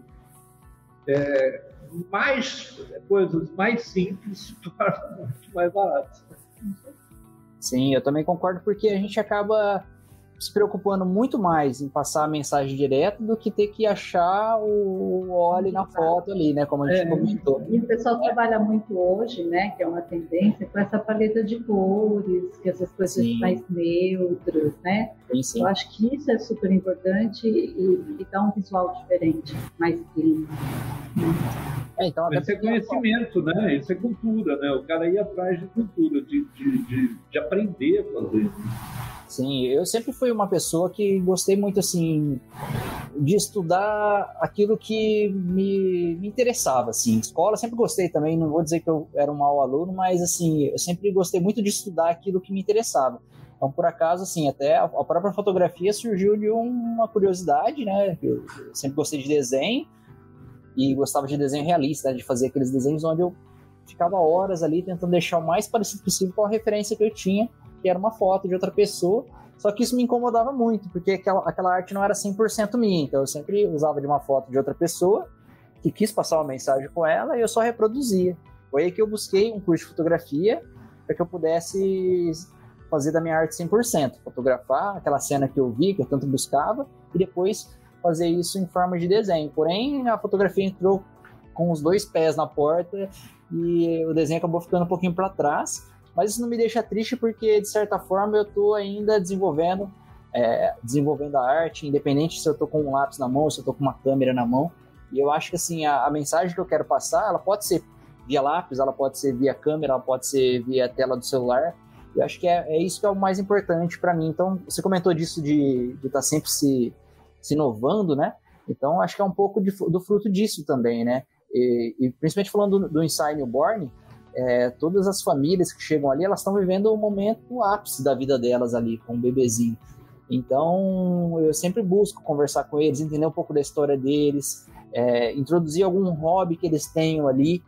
mais coisas mais simples (laughs) se torna muito mais barato. Sim, eu também concordo porque a gente acaba se preocupando muito mais em passar a mensagem direto do que ter que achar o óleo na foto ali, né? Como a gente é. comentou. E o pessoal é. trabalha muito hoje, né? Que é uma tendência com essa paleta de cores, que essas coisas sim. mais neutras, né? Sim, sim. Eu acho que isso é super importante e, e dá um visual diferente, mais clean. É, então, Isso é conhecimento, né? Isso é cultura, né? O cara ir atrás de cultura, de, de, de, de aprender a fazer. Sim, eu sempre fui uma pessoa que gostei muito, assim, de estudar aquilo que me, me interessava, assim. Escola, sempre gostei também, não vou dizer que eu era um mau aluno, mas, assim, eu sempre gostei muito de estudar aquilo que me interessava. Então, por acaso, assim, até a própria fotografia surgiu de uma curiosidade, né? Eu sempre gostei de desenho e gostava de desenho realista, de fazer aqueles desenhos onde eu ficava horas ali tentando deixar o mais parecido possível com a referência que eu tinha que era uma foto de outra pessoa. Só que isso me incomodava muito, porque aquela, aquela arte não era 100% minha. Então eu sempre usava de uma foto de outra pessoa que quis passar uma mensagem com ela e eu só reproduzia. Foi aí que eu busquei um curso de fotografia para que eu pudesse fazer da minha arte 100%, fotografar aquela cena que eu vi, que eu tanto buscava, e depois fazer isso em forma de desenho. Porém, a fotografia entrou com os dois pés na porta e o desenho acabou ficando um pouquinho para trás. Mas isso não me deixa triste porque, de certa forma, eu estou ainda desenvolvendo, é, desenvolvendo a arte, independente se eu estou com um lápis na mão ou se eu estou com uma câmera na mão. E eu acho que assim, a, a, mensagem que eu quero passar, ela pode ser via lápis, ela pode ser via câmera, ela pode ser via tela do celular. Eu acho que é, é isso que é o mais importante para mim. Então, você comentou disso de estar tá sempre se, se inovando, né? Então, acho que é um pouco de, do fruto disso também, né? E, e principalmente falando do, do Inside Newborn, é, todas as famílias que chegam ali, elas estão vivendo o momento o ápice da vida delas ali, com o bebezinho. Então, eu sempre busco conversar com eles, entender um pouco da história deles, é, introduzir algum hobby que eles tenham ali.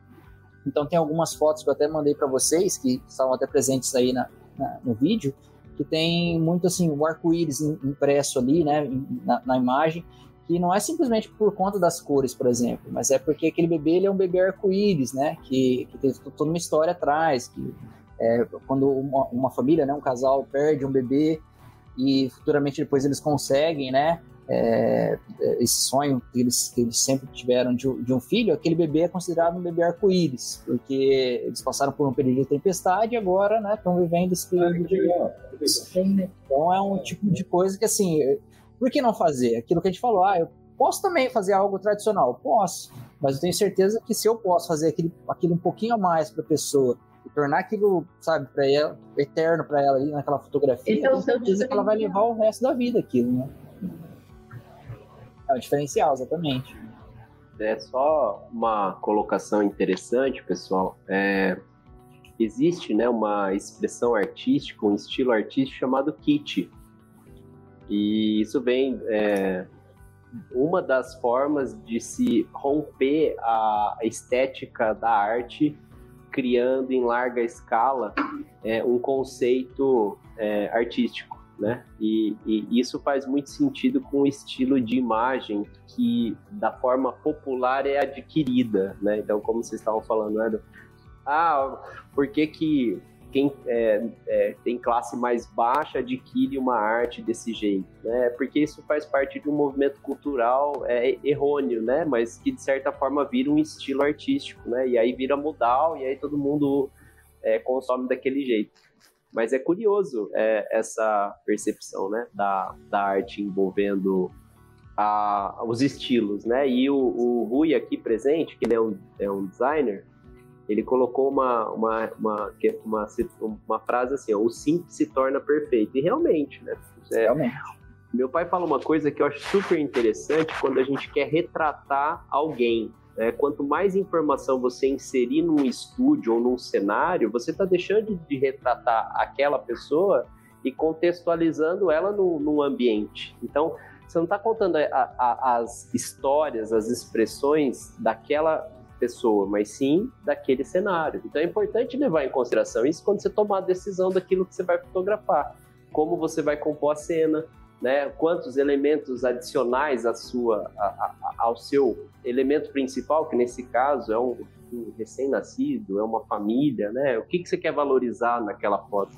Então, tem algumas fotos que eu até mandei para vocês, que estavam até presentes aí na, na, no vídeo, que tem muito assim, o arco-íris impresso ali, né, na, na imagem, que não é simplesmente por conta das cores, por exemplo, mas é porque aquele bebê ele é um bebê arco-íris, né? Que, que tem toda uma história atrás. Que, é, quando uma, uma, família, né, um casal perde um bebê e futuramente depois eles conseguem, né? É, esse sonho que eles, que eles sempre tiveram de, de, um filho, aquele bebê é considerado um bebê arco-íris, porque eles passaram por um período de tempestade e agora né, estão vivendo esse período de. Então é um tipo de coisa que assim por que não fazer? Aquilo que a gente falou, ah, eu posso também fazer algo tradicional? Posso, mas eu tenho certeza que se eu posso fazer aquilo, aquilo um pouquinho a mais para a pessoa e tornar aquilo, sabe, para ela, eterno para ela ali naquela fotografia, Esse é o certeza que ela vai levar o resto da vida aquilo, né? É o diferencial, exatamente. É só uma colocação interessante, pessoal. É, existe né, uma expressão artística, um estilo artístico chamado kit e isso vem é, uma das formas de se romper a estética da arte, criando em larga escala é, um conceito é, artístico. Né? E, e, isso faz muito sentido com o estilo de imagem que, da forma popular, é adquirida. Né? Então, como vocês estavam falando, né? ah, por que, que quem é, é, tem classe mais baixa adquire uma arte desse jeito, né? Porque isso faz parte de um movimento cultural é, errôneo, né? Mas que de certa forma vira um estilo artístico, né? E aí vira modal e aí todo mundo é, consome daquele jeito. Mas é curioso é, essa percepção, né? Da, da arte envolvendo a, os estilos, né? E o, o Rui aqui presente, que ele é um, é um designer, ele colocou uma, uma, uma, uma, uma frase assim, ó, o simples se torna perfeito. E realmente, né? É, realmente. Meu pai fala uma coisa que eu acho super interessante quando a gente quer retratar alguém. Né? Quanto mais informação você inserir num estúdio ou num cenário, você está deixando de retratar aquela pessoa e contextualizando ela no, num ambiente. Então, você não está contando a, a, as histórias, as expressões daquela pessoa, mas sim daquele cenário. Então é importante levar em consideração isso quando você tomar a decisão daquilo que você vai fotografar, como você vai compor a cena, né? Quantos elementos adicionais à sua, a, a, ao seu elemento principal, que nesse caso é um, um recém-nascido, é uma família, né? O que, que você quer valorizar naquela foto?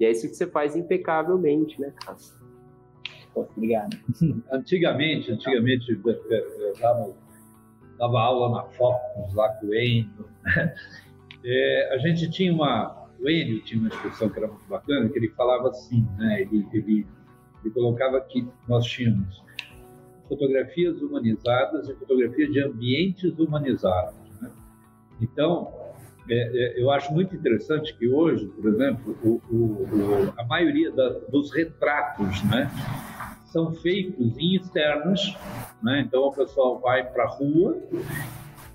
E é isso que você faz impecavelmente, né, Cássio? Obrigado. (laughs) Antigamente, antigamente, eu dava, dava aula na Focus, lá com o Enio. É, a gente tinha uma. O Enio tinha uma expressão que era muito bacana, que ele falava assim, né? Ele, ele, ele colocava que nós tínhamos fotografias humanizadas e fotografias de ambientes humanizados. Né? Então, é, é, eu acho muito interessante que hoje, por exemplo, o, o, o, a maioria da, dos retratos, né? São feitos em externos, né? então o pessoal vai para a rua,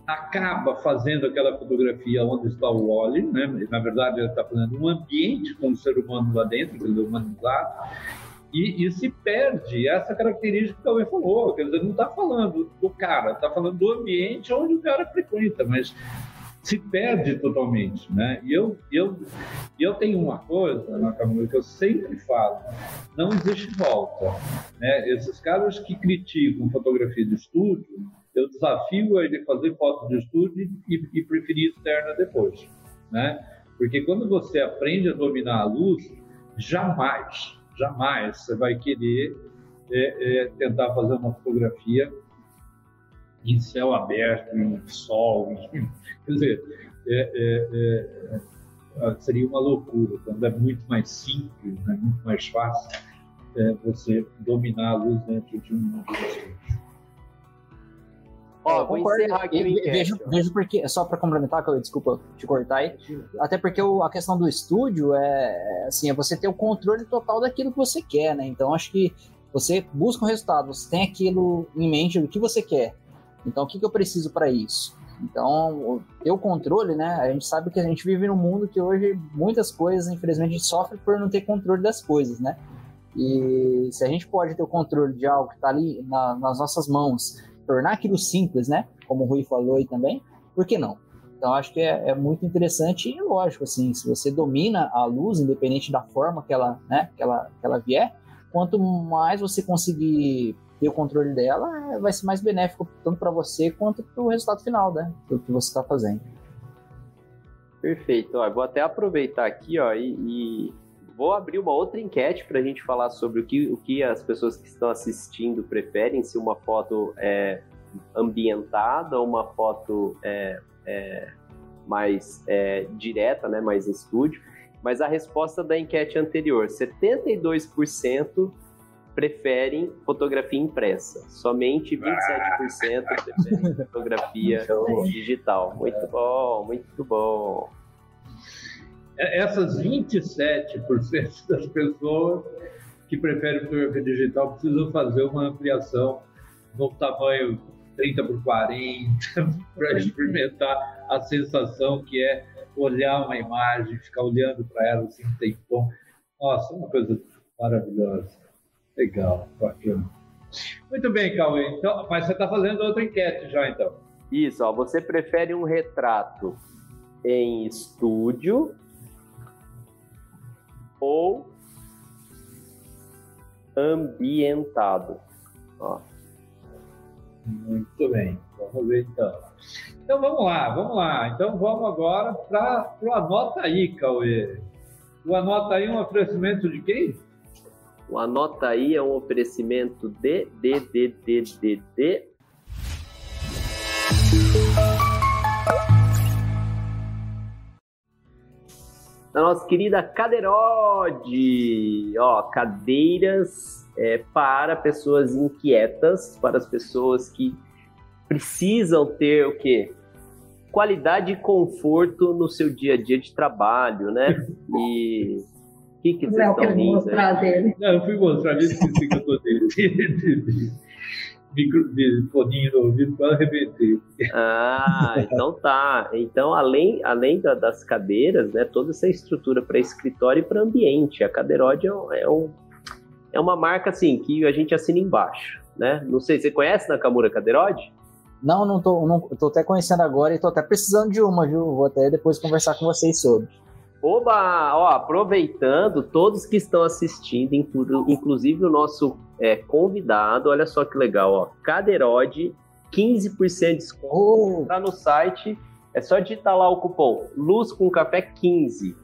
acaba fazendo aquela fotografia onde está o Wally, né? na verdade ele está fazendo um ambiente com o ser humano lá dentro, ele é humanizado, e, e, se perde essa característica que Cauê falou, quer dizer, não está falando do cara, está falando do ambiente onde o cara frequenta, mas se perde totalmente, né? E eu, eu, eu tenho uma coisa, Nakamura, que eu sempre falo, não existe volta, né? Esses caras que criticam fotografia de estúdio, eu desafio ele a fazer foto de estúdio e, e preferir externa depois, né? Porque quando você aprende a dominar a luz, jamais, jamais você vai querer é, é, tentar fazer uma fotografia em céu aberto, em sol, enfim. Quer dizer, é, é, é, seria uma loucura, quando é muito mais simples, né, muito mais fácil é, você dominar a luz dentro de um estúdio. Ó, oh, vou encerrar aqui o vejo, vejo porque, só para complementar, desculpa te cortar aí, até porque o, a questão do estúdio é, assim, é você ter o controle total daquilo que você quer, né? Então acho que você busca um resultado, você tem aquilo em mente do que você quer. Então, o que, que eu preciso para isso? Então, ter o controle, né? A gente sabe que a gente vive num mundo que hoje muitas coisas, infelizmente, a gente sofre por não ter controle das coisas, né? E se a gente pode ter o controle de algo que está ali na, nas nossas mãos, tornar aquilo simples, né? Como o Rui falou aí também, por que não? Então, acho que é, é, muito interessante e lógico, assim, se você domina a luz, independente da forma que ela, né, que ela, que ela vier, quanto mais você conseguir ter o controle dela, é, vai ser mais benéfico tanto para você quanto para o resultado final, né? Do que você está fazendo. Perfeito. Ó, vou até aproveitar aqui ó, e, e vou abrir uma outra enquete para a gente falar sobre o que, o que as pessoas que estão assistindo preferem, se uma foto é ambientada ou uma foto é, é, mais é, direta, né, mais estúdio. Mas a resposta da enquete anterior, 72% preferem fotografia impressa. Somente 27% preferem fotografia digital. Muito bom, muito bom. É, essas 27% (laughs) das pessoas que preferem fotografia digital precisam fazer uma ampliação no tamanho 30 por 40 (laughs) para experimentar a sensação que é olhar uma imagem, ficar olhando para ela assim um tempão. Nossa, é uma coisa maravilhosa. Legal, bacana. Muito bem, Cauê. Então, mas você está fazendo outra enquete já, então. Isso, ó, você prefere um retrato em estúdio ou ambientado? Ó. Muito bem, vamos ver então. Então vamos lá, vamos lá. Então vamos agora para o Anota aí, Cauê. O Anota aí é um oferecimento de quem? O Anota aí é um oferecimento de, de, de, de, de, de... da nossa querida Cadeirode. Ó, cadeiras é, para pessoas inquietas, para as pessoas que precisam ter o quê? Qualidade e conforto no seu dia a dia de trabalho, né? (laughs) E que, que vocês estão rindo? mostrar dele. Não, eu fui mostrar dele que eu tô dele. micro de foninho no ouvido, quase arrebentei. Ah, então tá. Então, além, além da, das cadeiras, né, toda essa estrutura para escritório e para ambiente. A Cadeirode é, é, um, é uma marca assim que a gente assina embaixo. Né? Não sei, você conhece Nakamura Cadeirode? Não, não tô, não, tô até conhecendo agora e tô até precisando de uma, viu? Vou até depois conversar com vocês sobre. Oba! Ó, aproveitando, todos que estão assistindo, inclu inclusive o nosso é, convidado, olha só que legal, ó. Cadeirode, 15% de desconto. Oh. Tá no site, é só digitar lá o cupom Luz com Café 15.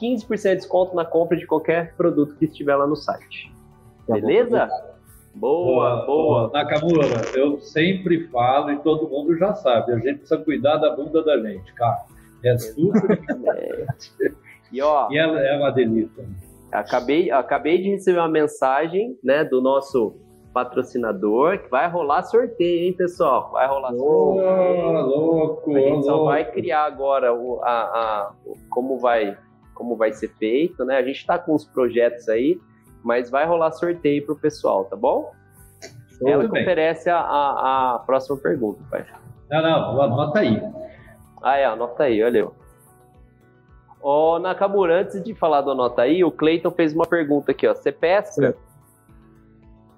15% de desconto na compra de qualquer produto que estiver lá no site. Tá Beleza? Boa, boa, boa. Nakamura, eu sempre falo e todo mundo já sabe, a gente precisa cuidar da bunda da gente, cara. É super é. (laughs) E, ó, e ela é uma delícia. Acabei, acabei de receber uma mensagem né, do nosso patrocinador que vai rolar sorteio, hein, pessoal? Vai rolar sorteio. Oh, louco, a gente louco. só vai criar agora o, a, a, como, vai, como vai ser feito, né? A gente está com os projetos aí, mas vai rolar sorteio para o pessoal, tá bom? Tudo Ela que oferece a, a, a, próxima pergunta, pai. Não, não, anota aí. Ah, é, anota aí, olha eu. Ô, Nakamura, antes de falar do anota aí, o Cleiton fez uma pergunta aqui, ó. Você pesca?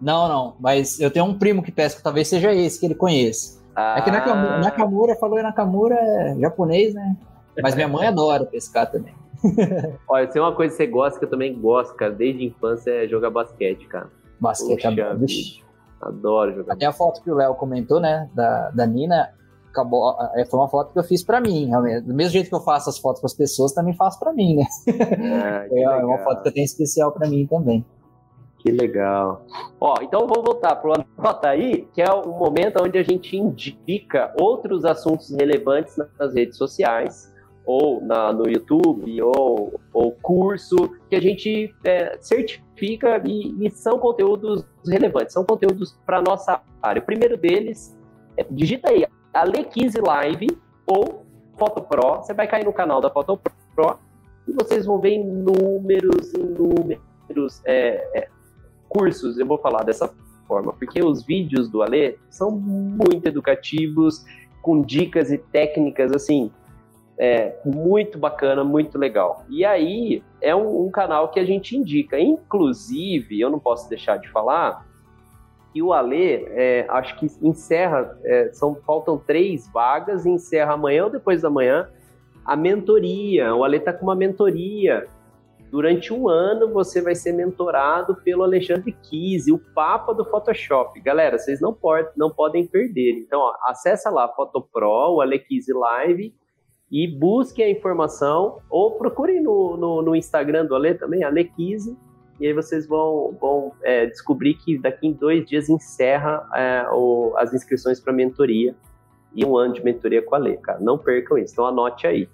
Não, não, mas eu tenho um primo que pesca, talvez seja esse que ele conheça. Ah. É que Nakamura, Nakamura falou em Nakamura é japonês, né? Mas minha mãe (laughs) adora pescar também. (laughs) Olha, tem uma coisa que você gosta que eu também gosto, cara, desde a infância é jogar basquete, cara. Basquete, Puxa, adoro jogar. Até a foto que o Léo comentou, né, da, da Nina, acabou, é, foi uma foto que eu fiz para mim, realmente. Do mesmo jeito que eu faço as fotos para as pessoas, também faço para mim, né? (laughs) É, é uma foto que eu tenho especial para mim também. Que legal. Ó, então vamos voltar para o Anota aí, que é o momento onde a gente indica outros assuntos relevantes nas redes sociais, ou na, no YouTube, ou, ou curso, que a gente é, certifica e, e, são conteúdos relevantes, são conteúdos para nossa área. O primeiro deles, é, digita aí, a Le15 Live ou Pro. Você vai cair no canal da Pro e vocês vão ver inúmeros, inúmeros é, é, cursos, eu vou falar dessa forma, porque os vídeos do Ale são muito educativos, com dicas e técnicas, assim, é, muito bacana, muito legal. E aí, é um, um canal que a gente indica. Inclusive, eu não posso deixar de falar, e o Alê, é, acho que encerra, é, são, faltam três vagas, encerra amanhã ou depois da manhã a mentoria. O Alê está com uma mentoria. Durante um ano você vai ser mentorado pelo Alexandre Kise, o Papa do Photoshop. Galera, vocês não, não podem perder. Então, ó, acessa lá Photopro, o Ale Kise Live, e busque a informação, ou procurem no, no, no Instagram do Ale também, Ale Kise, e aí vocês vão, vão é, descobrir que daqui em dois dias encerra é, o, as inscrições para mentoria e um ano de mentoria com a Lê, cara. Não percam isso, então anote aí.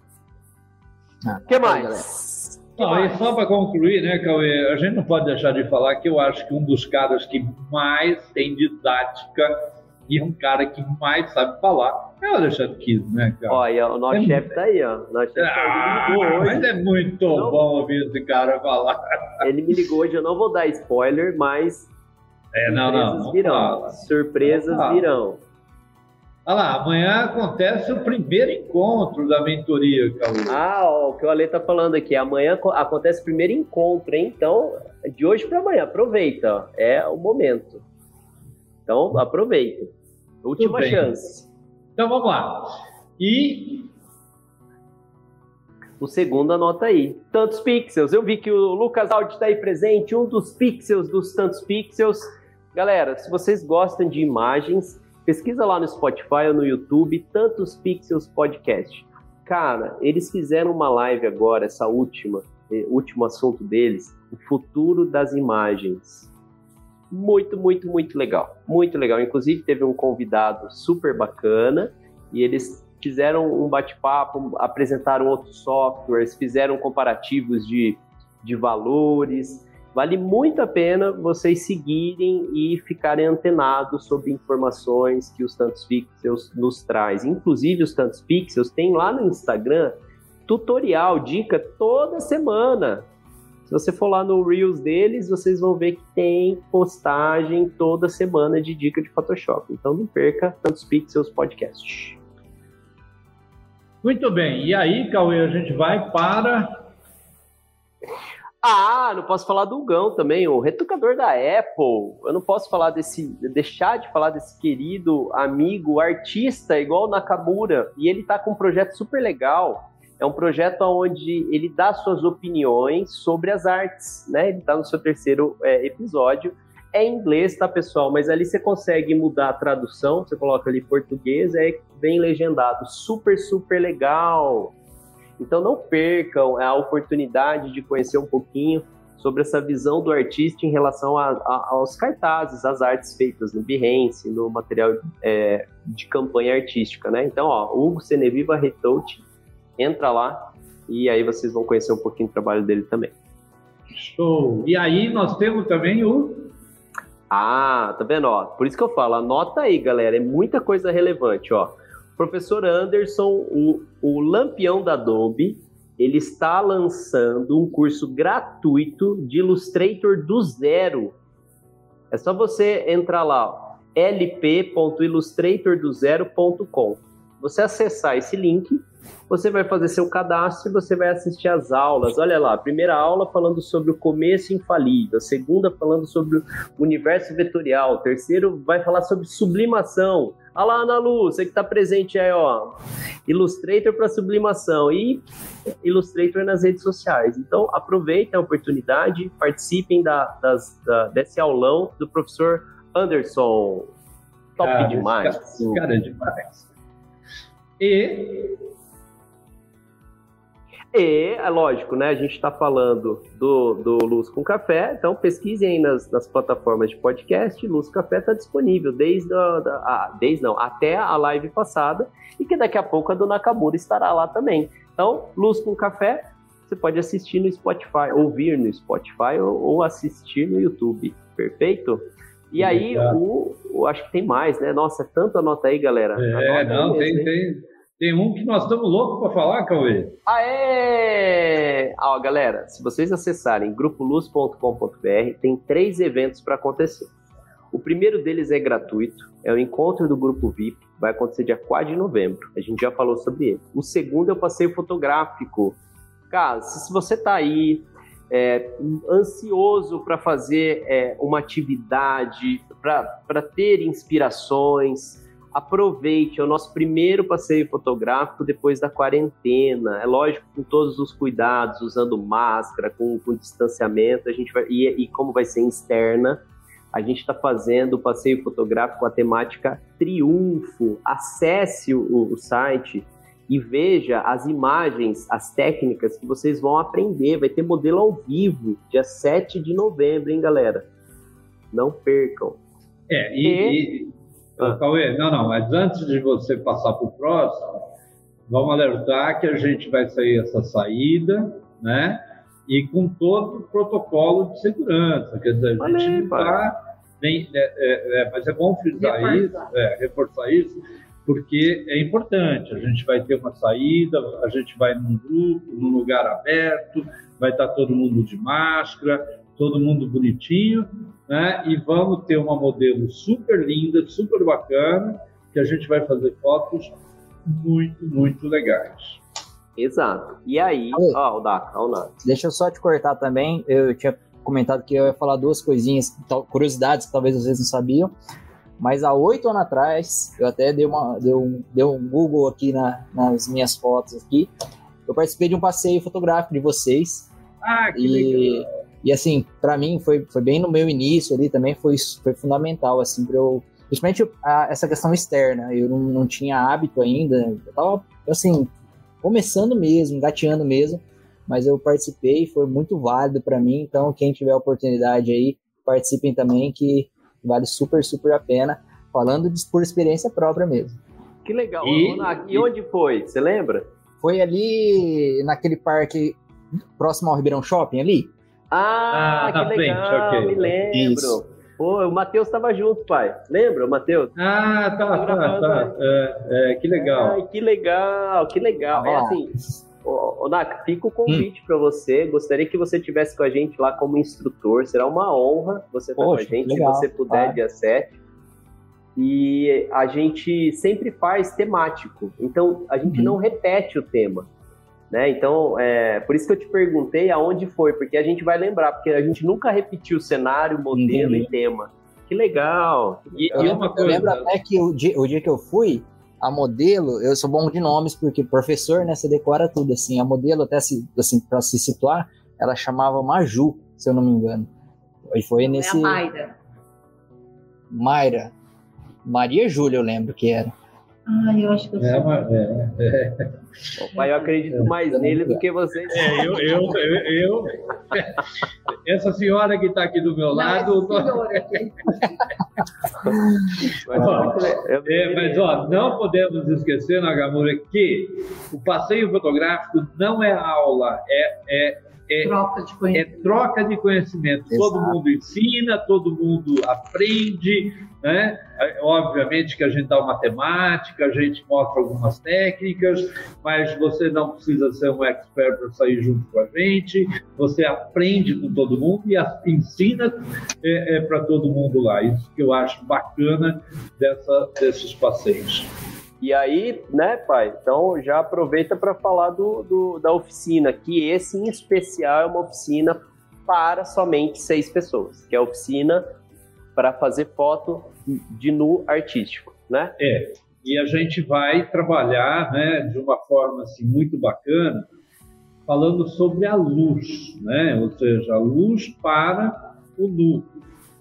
O ah, que mais? Não, e só para concluir, né, Cauê, a gente não pode deixar de falar que eu acho que um dos caras que mais tem didática e um cara que mais sabe falar é o Alexandre Kiss, né, cara? Olha, o nosso é chefe tá aí, ó. O nosso chefe ah, tá aí, Mas é muito não... bom ouvir esse cara falar. Ele me ligou hoje, eu não vou dar spoiler, mas. É, não, surpresas não. virão. Fala. Surpresas virão. Olha lá, amanhã acontece o primeiro encontro da mentoria, Cauê. Ah, ó, o que o Ale tá falando aqui. Amanhã acontece o primeiro encontro, hein? Então, de hoje para amanhã, aproveita. Ó. É o momento. Então, aproveita. Última chance. Então vamos lá. E o segundo anota aí. Tantos pixels. Eu vi que o Lucas Aldi está aí presente, um dos pixels dos tantos pixels. Galera, se vocês gostam de imagens, pesquisa lá no Spotify ou no YouTube, Tantos Pixels Podcast. Cara, eles fizeram uma live agora, essa última, eh, último assunto deles, o futuro das imagens. Muito, muito, muito legal. Muito legal. Inclusive, teve um convidado super bacana e eles fizeram um bate-papo, apresentaram outros softwares, fizeram comparativos de, de valores. Vale muito a pena vocês seguirem e ficarem antenados sobre informações que os Tantos Pixels nos traz. Inclusive, os Tantos Pixels tem lá no Instagram tutorial, dica toda semana. Se você for lá no Reels deles, vocês vão ver que tem postagem toda semana de dica de Photoshop. Então não perca Tantos Pixels Podcast. Muito bem. E aí, Cauê, a gente vai para. Ah, não posso falar do Gão também, o retocador da Apple. Eu não posso falar desse, deixar de falar desse querido amigo artista igual Nakamura. E ele tá com um projeto super legal. É um projeto onde ele dá suas opiniões sobre as artes, né? Ele tá no seu terceiro é, episódio é em inglês, tá, pessoal? Mas ali você consegue mudar a tradução, você coloca ali português, é bem legendado. Super, super legal. Então não percam a oportunidade de conhecer um pouquinho sobre essa visão do artista em relação a, a, aos cartazes, às artes feitas no Behance, no material é, de campanha artística, né? Então, ó, Hugo Seneviva Retouch, entra lá e aí vocês vão conhecer um pouquinho do trabalho dele também. Show! E aí nós temos também o ah, tá vendo? Ó, por isso que eu falo, anota aí, galera, é muita coisa relevante, ó. Professor Anderson, o, o lampião da Adobe, ele está lançando um curso gratuito de Illustrator do zero. É só você entrar lá, lp.illustratordozero.com. Você acessar esse link, você vai fazer seu cadastro e você vai assistir às aulas. Olha lá, a primeira aula falando sobre o começo infalível, segunda falando sobre o universo vetorial, terceiro vai falar sobre sublimação. Olha lá, Ana Lu, você que está presente aí, ó. Illustrator para sublimação e Illustrator nas redes sociais. Então, aproveitem a oportunidade, participem da, das, da, desse aulão do professor Anderson. Top cara, demais. Cara, cara é demais. E e, é lógico, né? A gente está falando do, do Luz com Café, então pesquisem aí nas, nas plataformas de podcast. Luz Café está disponível desde, a, da, a, desde não, até a live passada e que daqui a pouco a Dona Nakamura estará lá também. Então, Luz com Café, você pode assistir no Spotify, ouvir no Spotify ou, ou assistir no YouTube. Perfeito? E aí, o, o, acho que tem mais, né? Nossa, é tanta nota aí, galera. É, Anota não, mesmo, tem, tem. Tem um que nós estamos loucos para falar, Cauê. Aê! Ó, galera, se vocês acessarem grupoluz.com.br, tem três eventos para acontecer. O primeiro deles é gratuito, é o encontro do grupo VIP, vai acontecer dia 4 de novembro. A gente já falou sobre ele. O segundo é o passeio fotográfico. Cara, se você está aí é, ansioso para fazer é, uma atividade, para ter inspirações, aproveite, é o nosso primeiro passeio fotográfico depois da quarentena. É lógico, com todos os cuidados, usando máscara, com, com distanciamento, a gente vai, e, e como vai ser externa, a gente está fazendo o passeio fotográfico com a temática Triunfo. Acesse o, o site e veja as imagens, as técnicas que vocês vão aprender. Vai ter modelo ao vivo, dia 7 de novembro, hein, galera? Não percam. É, e, e... e ah. Cauê, não, não, mas antes de você passar para o próximo, vamos alertar que a gente vai sair essa saída, né? E com todo o protocolo de segurança. Quer dizer, a gente não está. É, é, é, mas é bom frisar reforçar. isso, é, reforçar isso, porque é importante. A gente vai ter uma saída, a gente vai num grupo, num lugar aberto, vai estar todo mundo de máscara, todo mundo bonitinho, né? E vamos ter uma modelo super linda, super bacana, que a gente vai fazer fotos muito, muito legais. Exato. E aí, ó, o Daka, o Nath. Deixa eu só te cortar também. Eu tinha comentado que eu ia falar duas coisinhas, curiosidades que talvez vocês não sabiam. Mas há oito anos atrás, eu até dei, uma, dei, um, dei um Google aqui na, nas minhas fotos aqui. Eu participei de um passeio fotográfico de vocês. Ah, que e, legal. E assim, para mim foi, foi bem no meu início ali também foi, foi fundamental assim para eu, principalmente a, essa questão externa. Eu não, não tinha hábito ainda, eu tava assim começando mesmo, engateando mesmo. mas eu participei foi muito válido para mim. Então, quem tiver oportunidade aí, participem também, que vale super, super a pena. Falando de, por experiência própria mesmo. Que legal. E, e onde foi? Você lembra? Foi ali naquele parque próximo ao Ribeirão Shopping ali. Ah, ah que legal, frente, okay. me lembro. Isso. Pô, o Matheus estava junto, pai. Lembra, o Matheus? Ah, tá, tá, tá. É, é, que legal. Ai, que legal, que legal. Ah, é assim, ô, Nak, fica o convite hum. para você. Gostaria que você tivesse com a gente lá como instrutor. Será uma honra você estar Poxa, com a gente, legal. se você puder, dia 7 e a gente sempre faz temático. Então, a gente uhum. não repete o tema. Né? Então, é, por isso que eu te perguntei aonde foi, porque a gente vai lembrar, porque a gente nunca repetiu cenário, modelo uhum. e tema. Que legal! E, eu, lembro, eu lembro até que o dia, o dia que eu fui, a modelo, eu sou bom de nomes, porque professor, né, você decora tudo, assim, a modelo, até se, assim, para se situar, ela chamava Maju, se eu não me engano. E foi não nesse... É a Mayra. Mayra. Maria Júlia, eu lembro que era. Ah, eu acho que eu é, sou. É, é. Pai, eu acredito mais nele do que vocês. É, eu, eu, eu, eu (laughs) essa senhora que está aqui do meu lado. Não, (laughs) mas, ó, é, mas ó, não podemos esquecer, Nagamura, que o passeio fotográfico não é aula, é, é é troca de conhecimento. É troca de conhecimento. Todo mundo ensina, todo mundo aprende, né? Obviamente que a gente dá uma temática, a gente mostra algumas técnicas, mas você não precisa ser um expert para sair junto com a gente. Você aprende com todo mundo e ensina é, é, para todo mundo lá. Isso que eu acho bacana dessa, desses passeios. E aí, né, pai? Então já aproveita para falar do, do, da oficina, que esse em especial é uma oficina para somente seis pessoas, que é a oficina para fazer foto de nu artístico, né? É. E a gente vai trabalhar, né, de uma forma assim muito bacana, falando sobre a luz, né? Ou seja, a luz para o nu,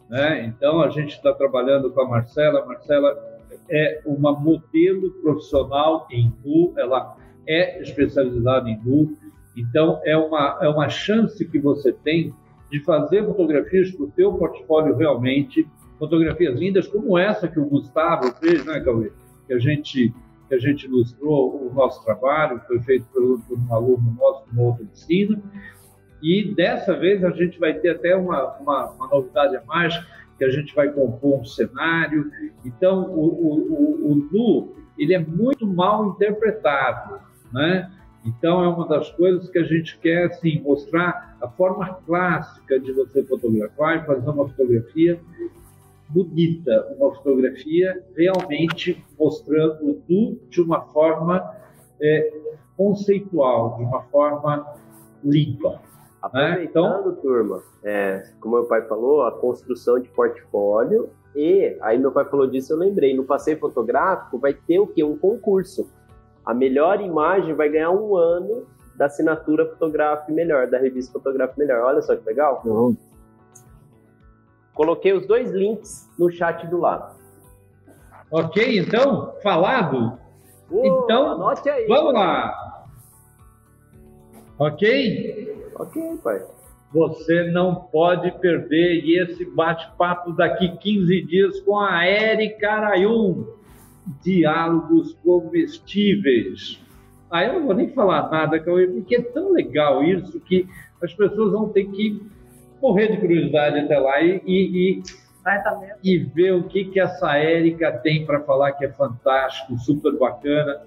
né? Então a gente está trabalhando com a Marcela, a Marcela é uma modelo profissional em nu, ela é especializada em nu, então é uma, é uma chance que você tem de fazer fotografias para o seu portfólio realmente, fotografias lindas como essa que o Gustavo fez, né, Cauê? Que a gente, que a gente ilustrou o nosso trabalho, foi feito por, por um aluno nosso numa outra oficina, e dessa vez a gente vai ter até uma, uma, uma novidade a mais, que a gente vai compor um cenário. Então, o, o, o, o nu, ele é muito mal interpretado, né? Então, é uma das coisas que a gente quer, assim, mostrar a forma clássica de você fotografar e fazer uma fotografia bonita, uma fotografia realmente mostrando o nu de uma forma é, conceitual, de uma forma limpa. Aproveitando, né? então, turma, é, como meu pai falou, a construção de portfólio e aí meu pai falou disso, eu lembrei, no passeio fotográfico vai ter o quê? Um concurso. A melhor imagem vai ganhar um ano da assinatura fotográfica melhor, da revista fotográfica melhor. Olha só que legal. Uhum. Coloquei os dois links no chat do lado. Ok, então, falado. então, vamos lá. Ok? Ok, pai. Você não pode perder esse bate-papo daqui 15 dias com a Érica Arayun. Diálogos comestíveis. Aí ah, eu não vou nem falar nada, porque é tão legal isso que as pessoas vão ter que morrer de curiosidade até lá e, e, e, e ver o que, que essa Érica tem para falar que é fantástico, super bacana.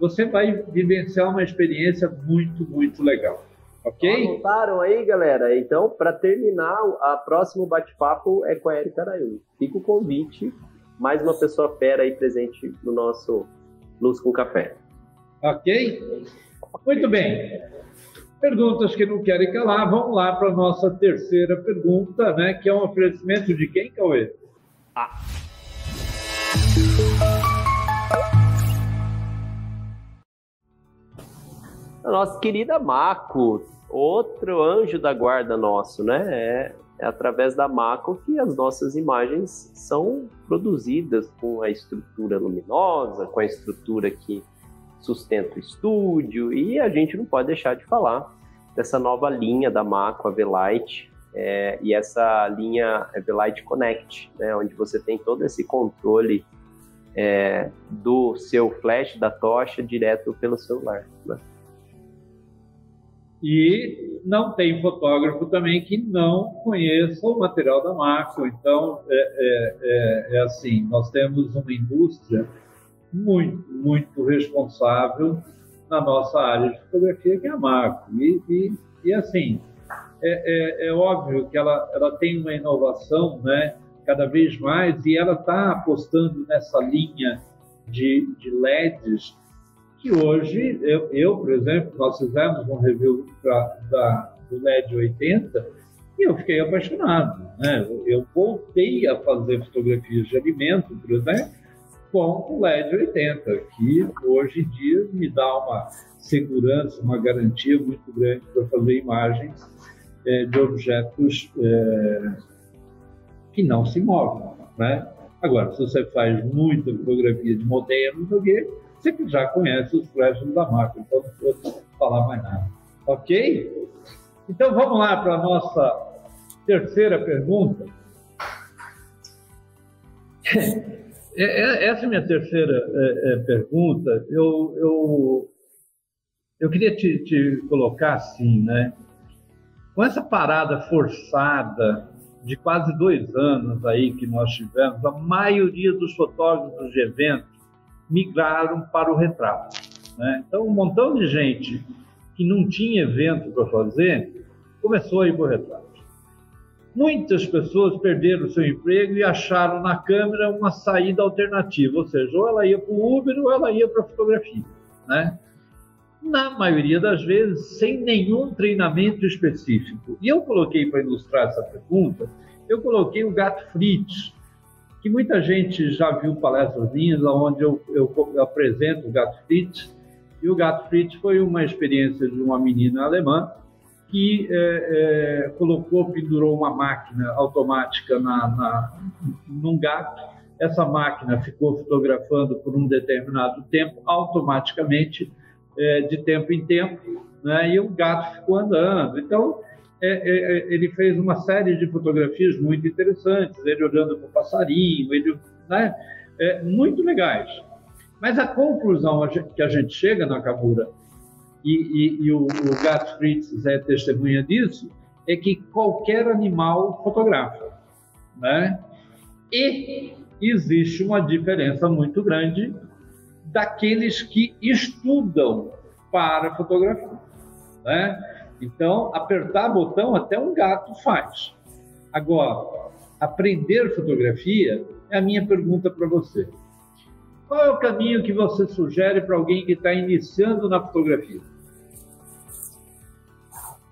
Você vai vivenciar uma experiência muito, muito legal. Ok? Anotaram aí, galera? Então, para terminar, a próximo bate-papo é com a Erika Araújo. Fica o convite, mais uma pessoa fera aí presente no nosso Luz com Café. Ok? Muito bem. Perguntas que não querem calar, vamos lá para a nossa terceira pergunta, né? Que é um oferecimento de quem, Cauê? Ah. A nossa querida Mako, outro anjo da guarda nosso, né? É, é através da Mako que as nossas imagens são produzidas com a estrutura luminosa, com a estrutura que sustenta o estúdio, e a gente não pode deixar de falar dessa nova linha da Maco, a V-Lite, é, e essa linha é V-Lite Connect, né, onde você tem todo esse controle é, do seu flash, da tocha, direto pelo celular. Né? E não tem fotógrafo também que não conheça o material da Macro. Então, é, é, é, é assim, nós temos uma indústria muito, muito responsável na nossa área de fotografia, que é a Macro. E, e, e assim, é, é, é, óbvio que ela, ela tem uma inovação né, cada vez mais e ela está apostando nessa linha de, de LEDs que hoje, eu, eu, por exemplo, nós fizemos um review pra, da, do LED 80 e eu fiquei apaixonado. Né? Eu voltei a fazer fotografias de alimento, por exemplo, com o LED 80, que hoje em dia me dá uma segurança, uma garantia muito grande para fazer imagens é, de objetos é, que não se movem. Né? Agora, se você faz muita fotografia de modelos, você já conhece os flashes da marca, então não vou falar mais nada. Ok? Então vamos lá para a nossa terceira pergunta. É, é, essa é a minha terceira é, pergunta. Eu, eu, eu queria te, te colocar assim, né? Com essa parada forçada de quase dois anos aí que nós tivemos, a maioria dos fotógrafos de eventos migraram para o retrato. Né? Então, um montão de gente que não tinha evento para fazer começou a ir para o retrato. Muitas pessoas perderam seu emprego e acharam na câmera uma saída alternativa, ou seja, ou ela ia para o Uber ou ela ia para a fotografia. Né? Na maioria das vezes, sem nenhum treinamento específico. E eu coloquei para ilustrar essa pergunta, eu coloquei o Gato Fritz, que muita gente já viu palestras minhas, onde eu, eu, eu apresento o Gato Fritz, e o Gato Fritz foi uma experiência de uma menina alemã que é, é, colocou, pendurou uma máquina automática na, na, num gato. Essa máquina ficou fotografando por um determinado tempo, automaticamente, é, de tempo em tempo, né? e o gato ficou andando. Então, é, é, é, ele fez uma série de fotografias muito interessantes, ele olhando para o passarinho, ele, né, é, muito legais. Mas a conclusão que a gente chega na Cabura, e, e, e o, o Gato Fritz é testemunha disso, é que qualquer animal fotografa. Né? E existe uma diferença muito grande daqueles que estudam para fotografia. Né? Então, apertar botão até um gato faz. Agora, aprender fotografia é a minha pergunta para você. Qual é o caminho que você sugere para alguém que está iniciando na fotografia?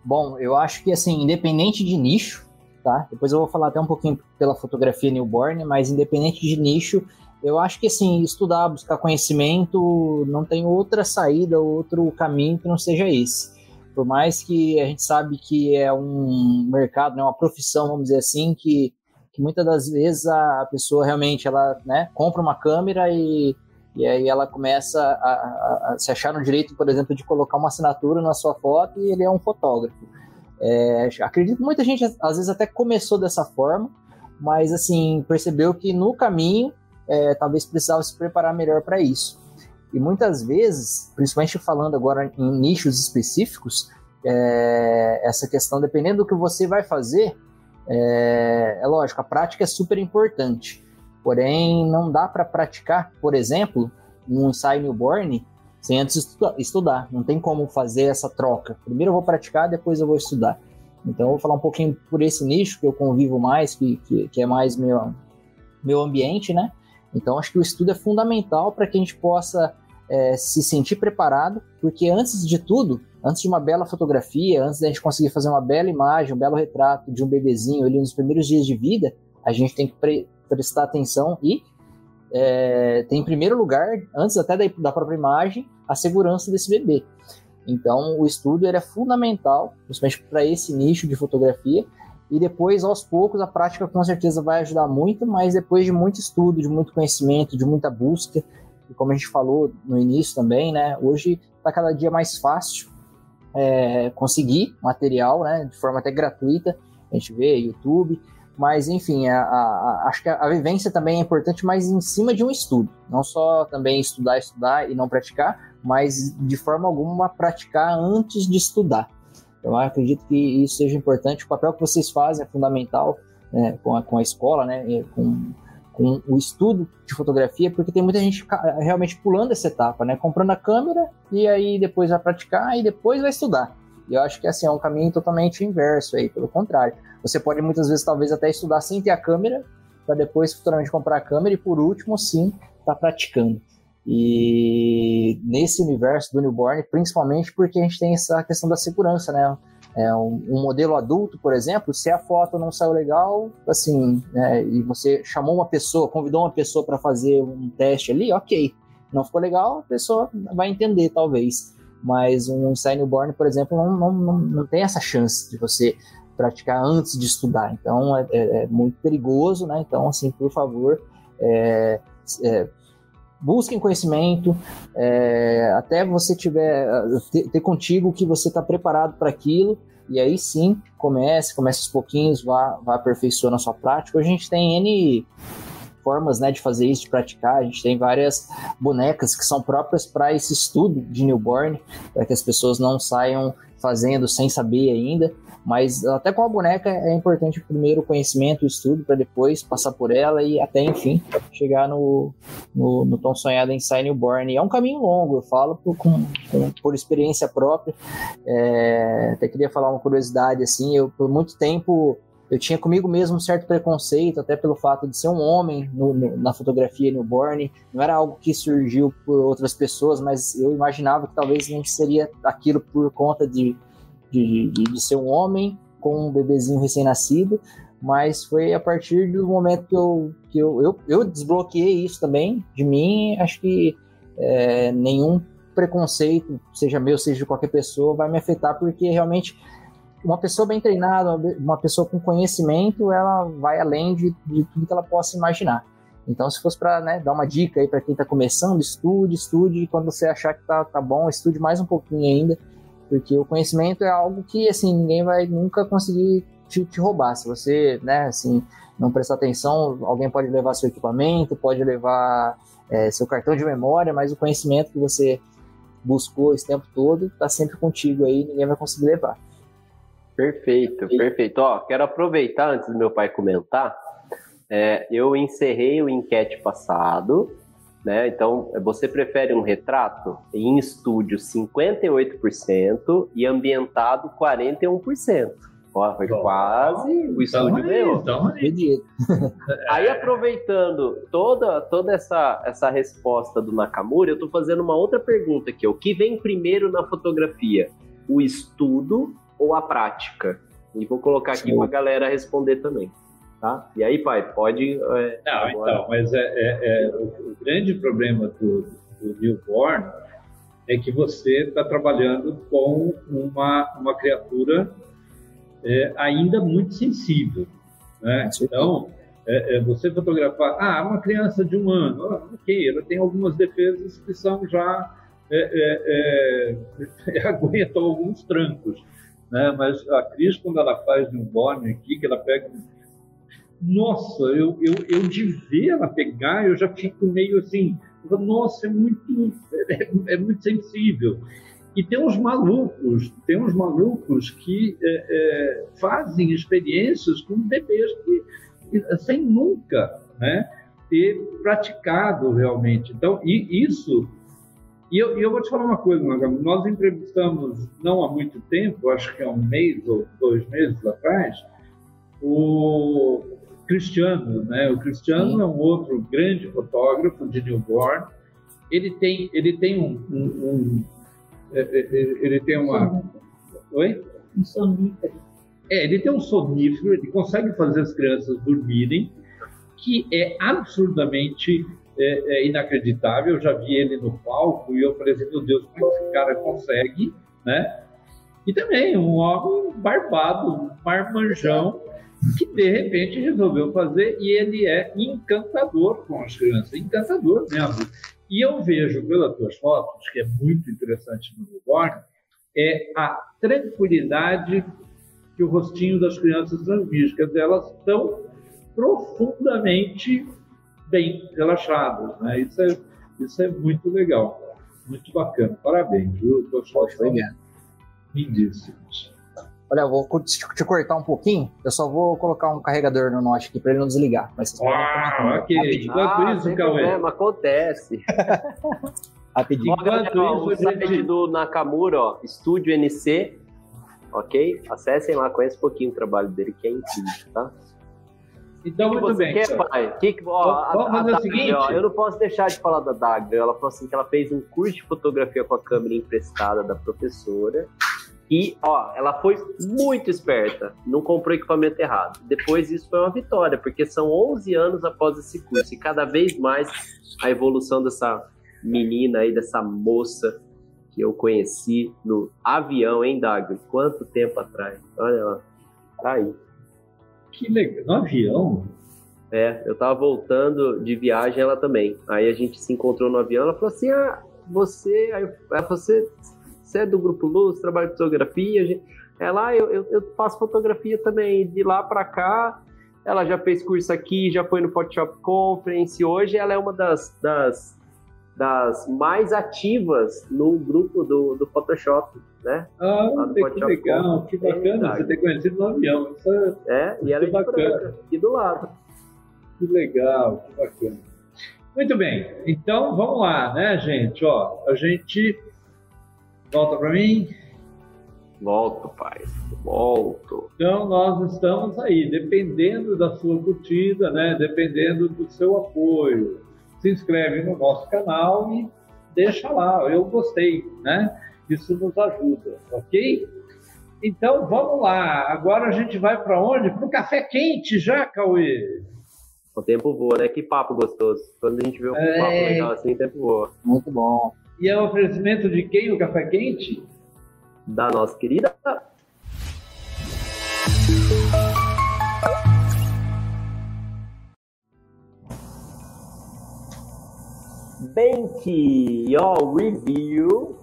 Bom, eu acho que assim, independente de nicho, tá? Depois eu vou falar até um pouquinho pela fotografia newborn, mas independente de nicho, eu acho que assim, estudar, buscar conhecimento, não tem outra saída, outro caminho que não seja esse. Por mais que a gente sabe que é um mercado, né, uma profissão, vamos dizer assim, que, que muitas das vezes a pessoa realmente ela né, compra uma câmera e, e aí ela começa a, a, a, se achar no direito, por exemplo, de colocar uma assinatura na sua foto e ele é um fotógrafo. É, acredito que muita gente às vezes até começou dessa forma, mas assim percebeu que no caminho é, talvez precisava se preparar melhor para isso. E muitas vezes, principalmente falando agora em nichos específicos, é, essa questão, dependendo do que você vai fazer, é, é lógico, a prática é super importante. Porém, não dá para praticar, por exemplo, um ensaio newborn sem antes estudar. Não tem como fazer essa troca. Primeiro eu vou praticar, depois eu vou estudar. Então eu vou falar um pouquinho por esse nicho que eu convivo mais, que, que, que é mais meu, meu ambiente, né? Então acho que o estudo é fundamental para que a gente possa é, se sentir preparado, porque antes de tudo, antes de uma bela fotografia, antes da gente conseguir fazer uma bela imagem, um belo retrato de um bebezinho ali nos primeiros dias de vida, a gente tem que pre prestar atenção e é, tem em primeiro lugar, antes até da, da, própria imagem, a segurança desse bebê. Então, o estudo é fundamental, principalmente para esse nicho de fotografia, e depois, aos poucos, a prática com certeza vai ajudar muito, mas depois de muito estudo, de muito conhecimento, de muita busca, e como a gente falou no início também, né, hoje está cada dia mais fácil é, conseguir material, né, de forma até gratuita, a gente vê YouTube, mas enfim, a, a, a, acho que a, vivência também é importante, mas em cima de um estudo, não só também estudar, estudar e não praticar, mas de forma alguma praticar antes de estudar. Eu acredito que isso seja importante, o papel que vocês fazem é fundamental né, com, a, com a escola, né, com com o estudo de fotografia, porque tem muita gente realmente pulando essa etapa, né? Comprando a câmera e aí depois vai praticar e depois vai estudar. E eu acho que assim é um caminho totalmente inverso aí, pelo contrário. Você pode muitas vezes talvez até estudar sem ter a câmera, para depois futuramente comprar a câmera e por último sim estar tá praticando. E nesse universo do newborn, principalmente porque a gente tem essa questão da segurança, né? É, um, um, modelo adulto, por exemplo, se a foto não saiu legal, assim, né, e você chamou uma pessoa, convidou uma pessoa para fazer um teste ali, ok. Não ficou legal, a pessoa vai entender, talvez. Mas um ensaio newborn, por exemplo, não, não, não, não tem essa chance de você praticar antes de estudar. Então, é, é, é muito perigoso, né? Então, assim, por favor, é, é busquem conhecimento, é, até você tiver ter, ter contigo que você está preparado para aquilo, e aí sim comece, comece aos pouquinhos, vá, vá aperfeiçoando a sua prática. Hoje a gente tem N formas né, de fazer isso, de praticar. A gente tem várias bonecas que são próprias para esse estudo de newborn, para que as pessoas não saiam fazendo sem saber ainda. Mas até com a boneca é importante primeiro o conhecimento, o estudo, para depois passar por ela e até, enfim, chegar no, no, no tão sonhado Ensaio Newborn. E é um caminho longo, eu falo por, com, com, por experiência própria. É, até queria falar uma curiosidade, assim, eu por muito tempo eu tinha comigo mesmo um certo preconceito, até pelo fato de ser um homem no, no, na fotografia newborn. Não era algo que surgiu por outras pessoas, mas eu imaginava que talvez não seria aquilo por conta de de, de, de ser um homem com um bebezinho recém-nascido, mas foi a partir do momento que eu, que eu, eu, eu desbloqueei isso também de mim, acho que é, nenhum preconceito, seja meu, seja de qualquer pessoa, vai me afetar, porque realmente uma pessoa bem treinada, uma pessoa com conhecimento, ela vai além de, de tudo que ela possa imaginar. Então, se fosse para né, dar uma dica aí para quem está começando, estude, estude, quando você achar que tá, tá bom, estude mais um pouquinho ainda, porque o conhecimento é algo que, assim, ninguém vai nunca conseguir te, te roubar. Se você, né, assim, não prestar atenção, alguém pode levar seu equipamento, pode levar é, seu cartão de memória, mas o conhecimento que você buscou esse tempo todo está sempre contigo aí, ninguém vai conseguir levar. Perfeito, perfeito. Ó, quero aproveitar antes do meu pai comentar. É, eu encerrei o enquete passado né? Então, você prefere um retrato em estúdio 58% e ambientado 41%. Ó, foi quase o estúdio ganhou. Então (laughs) aí, aproveitando toda, toda essa, essa resposta do Nakamura, eu estou fazendo uma outra pergunta aqui. O que vem primeiro na fotografia? O estudo ou a prática? E vou colocar aqui para a galera responder também. Tá? E aí, pai, pode. É, Não, agora... então, mas é, é, é o, grande problema do, do newborn é que você está trabalhando com uma, uma criatura é, ainda muito sensível. Né? Então, é, é, você fotografar, ah, uma criança de um ano, ah, ok, ela tem algumas defesas que são já. (laughs) Aguentam alguns trancos. Né? Mas a Cris, quando ela faz newborn aqui, que ela pega nossa, eu, eu, eu de ver ela pegar, eu já fico meio assim, nossa, é muito, é, é muito sensível. E tem uns malucos, tem uns malucos que é, é, fazem experiências com bebês que, sem nunca né, ter praticado realmente. Então, e isso. E eu, eu vou te falar uma coisa, Magamo. Nós entrevistamos, não há muito tempo, acho que há um mês ou dois meses atrás, o Cristiano, né? O Cristiano Sim. é um outro grande fotógrafo de newborn. Ele tem, ele tem um, um, um é, é, é, ele tem uma, oi? Um sonífero. É, ele tem um sonífero. Ele consegue fazer as crianças dormirem, que é absurdamente é, é inacreditável. Eu já vi ele no palco e eu falei assim, meu Deus, como esse cara consegue, né? E também um homem barbado, um marmanjão, que de repente resolveu fazer e ele é encantador com as crianças, encantador mesmo. E eu vejo pelas tuas fotos, que é muito interessante no newborn, é a tranquilidade que o rostinho das crianças transmite. Quer dizer, elas estão profundamente bem relaxadas. Né? Isso, é, isso é muito legal, muito bacana. Parabéns, viu? Pessoal, Obrigado. lindíssimos. Olha, eu vou te, te cortar um pouquinho. Eu só vou colocar um carregador no note aqui para ele não desligar. Mas vocês Ah, ok. Enquanto Ah, isso, Cauê. problema, acontece. (laughs) rapidinho. Enquanto ó, o isso, a site do Nakamura, ó, Estúdio NC, ok? Acessem lá, conheça um pouquinho o trabalho dele, que é incrível, tá? Então, O que muito você bem. quer, pai? Que ó, Vamos a fazer o seguinte? ó, eu não posso deixar de falar da Dagre. Ela falou assim que ela fez um curso de fotografia com a câmera emprestada da professora. E, ó, ela foi muito esperta, não comprou equipamento errado. Depois isso foi uma vitória, porque são 11 anos após esse curso. E cada vez mais a evolução dessa menina aí, dessa moça que eu conheci no avião, hein, Dagre? Quanto tempo atrás? Olha lá. Tá aí. Que legal. No avião? É, eu tava voltando de viagem, ela também. Aí a gente se encontrou no avião, ela falou assim: Ah, você. Aí falou, você, você é do Grupo Luz, trabalha com fotografia. Gente- Ela, ah, eu, eu, eu faço fotografia também. De lá pra cá, ela já fez curso aqui, já foi no Photoshop Conference. Hoje ela é uma das, das, das mais ativas no grupo do, do Photoshop, né? Ah, Lá que legal, que Conference. bacana É você ter conhecido no avião. Isso é É, e ela é de bacana. Aqui do lado. que legal, que bacana. Muito bem, então vamos lá, né, gente? Ó, a gente volta para mim. Volto, pai. Volto. Então nós estamos aí, dependendo da sua curtida, né? Dependendo do seu apoio. Se inscreve no nosso canal e deixa lá, eu gostei, né? Isso nos ajuda, ok? Então vamos lá. Agora a gente vai para onde? Para o café quente já, Cauê. O tempo voa, né? Que papo gostoso. Quando a gente vê um É. papo legal assim, o tempo voa. Muito bom. E é o oferecimento de quem o café quente? Da nossa querida. Bank, ó, o review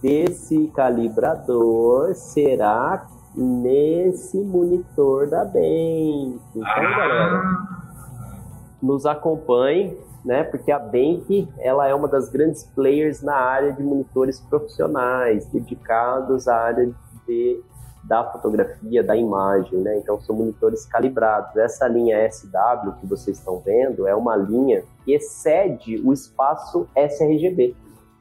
desse calibrador será nesse monitor da Bank. Então, galera, nos acompanhe, né? Porque a Bank ela é uma das grandes players na área de monitores profissionais, dedicados à área de, da fotografia, da imagem, né? Então são monitores calibrados. Essa linha SW que vocês estão vendo é uma linha que excede o espaço sRGB.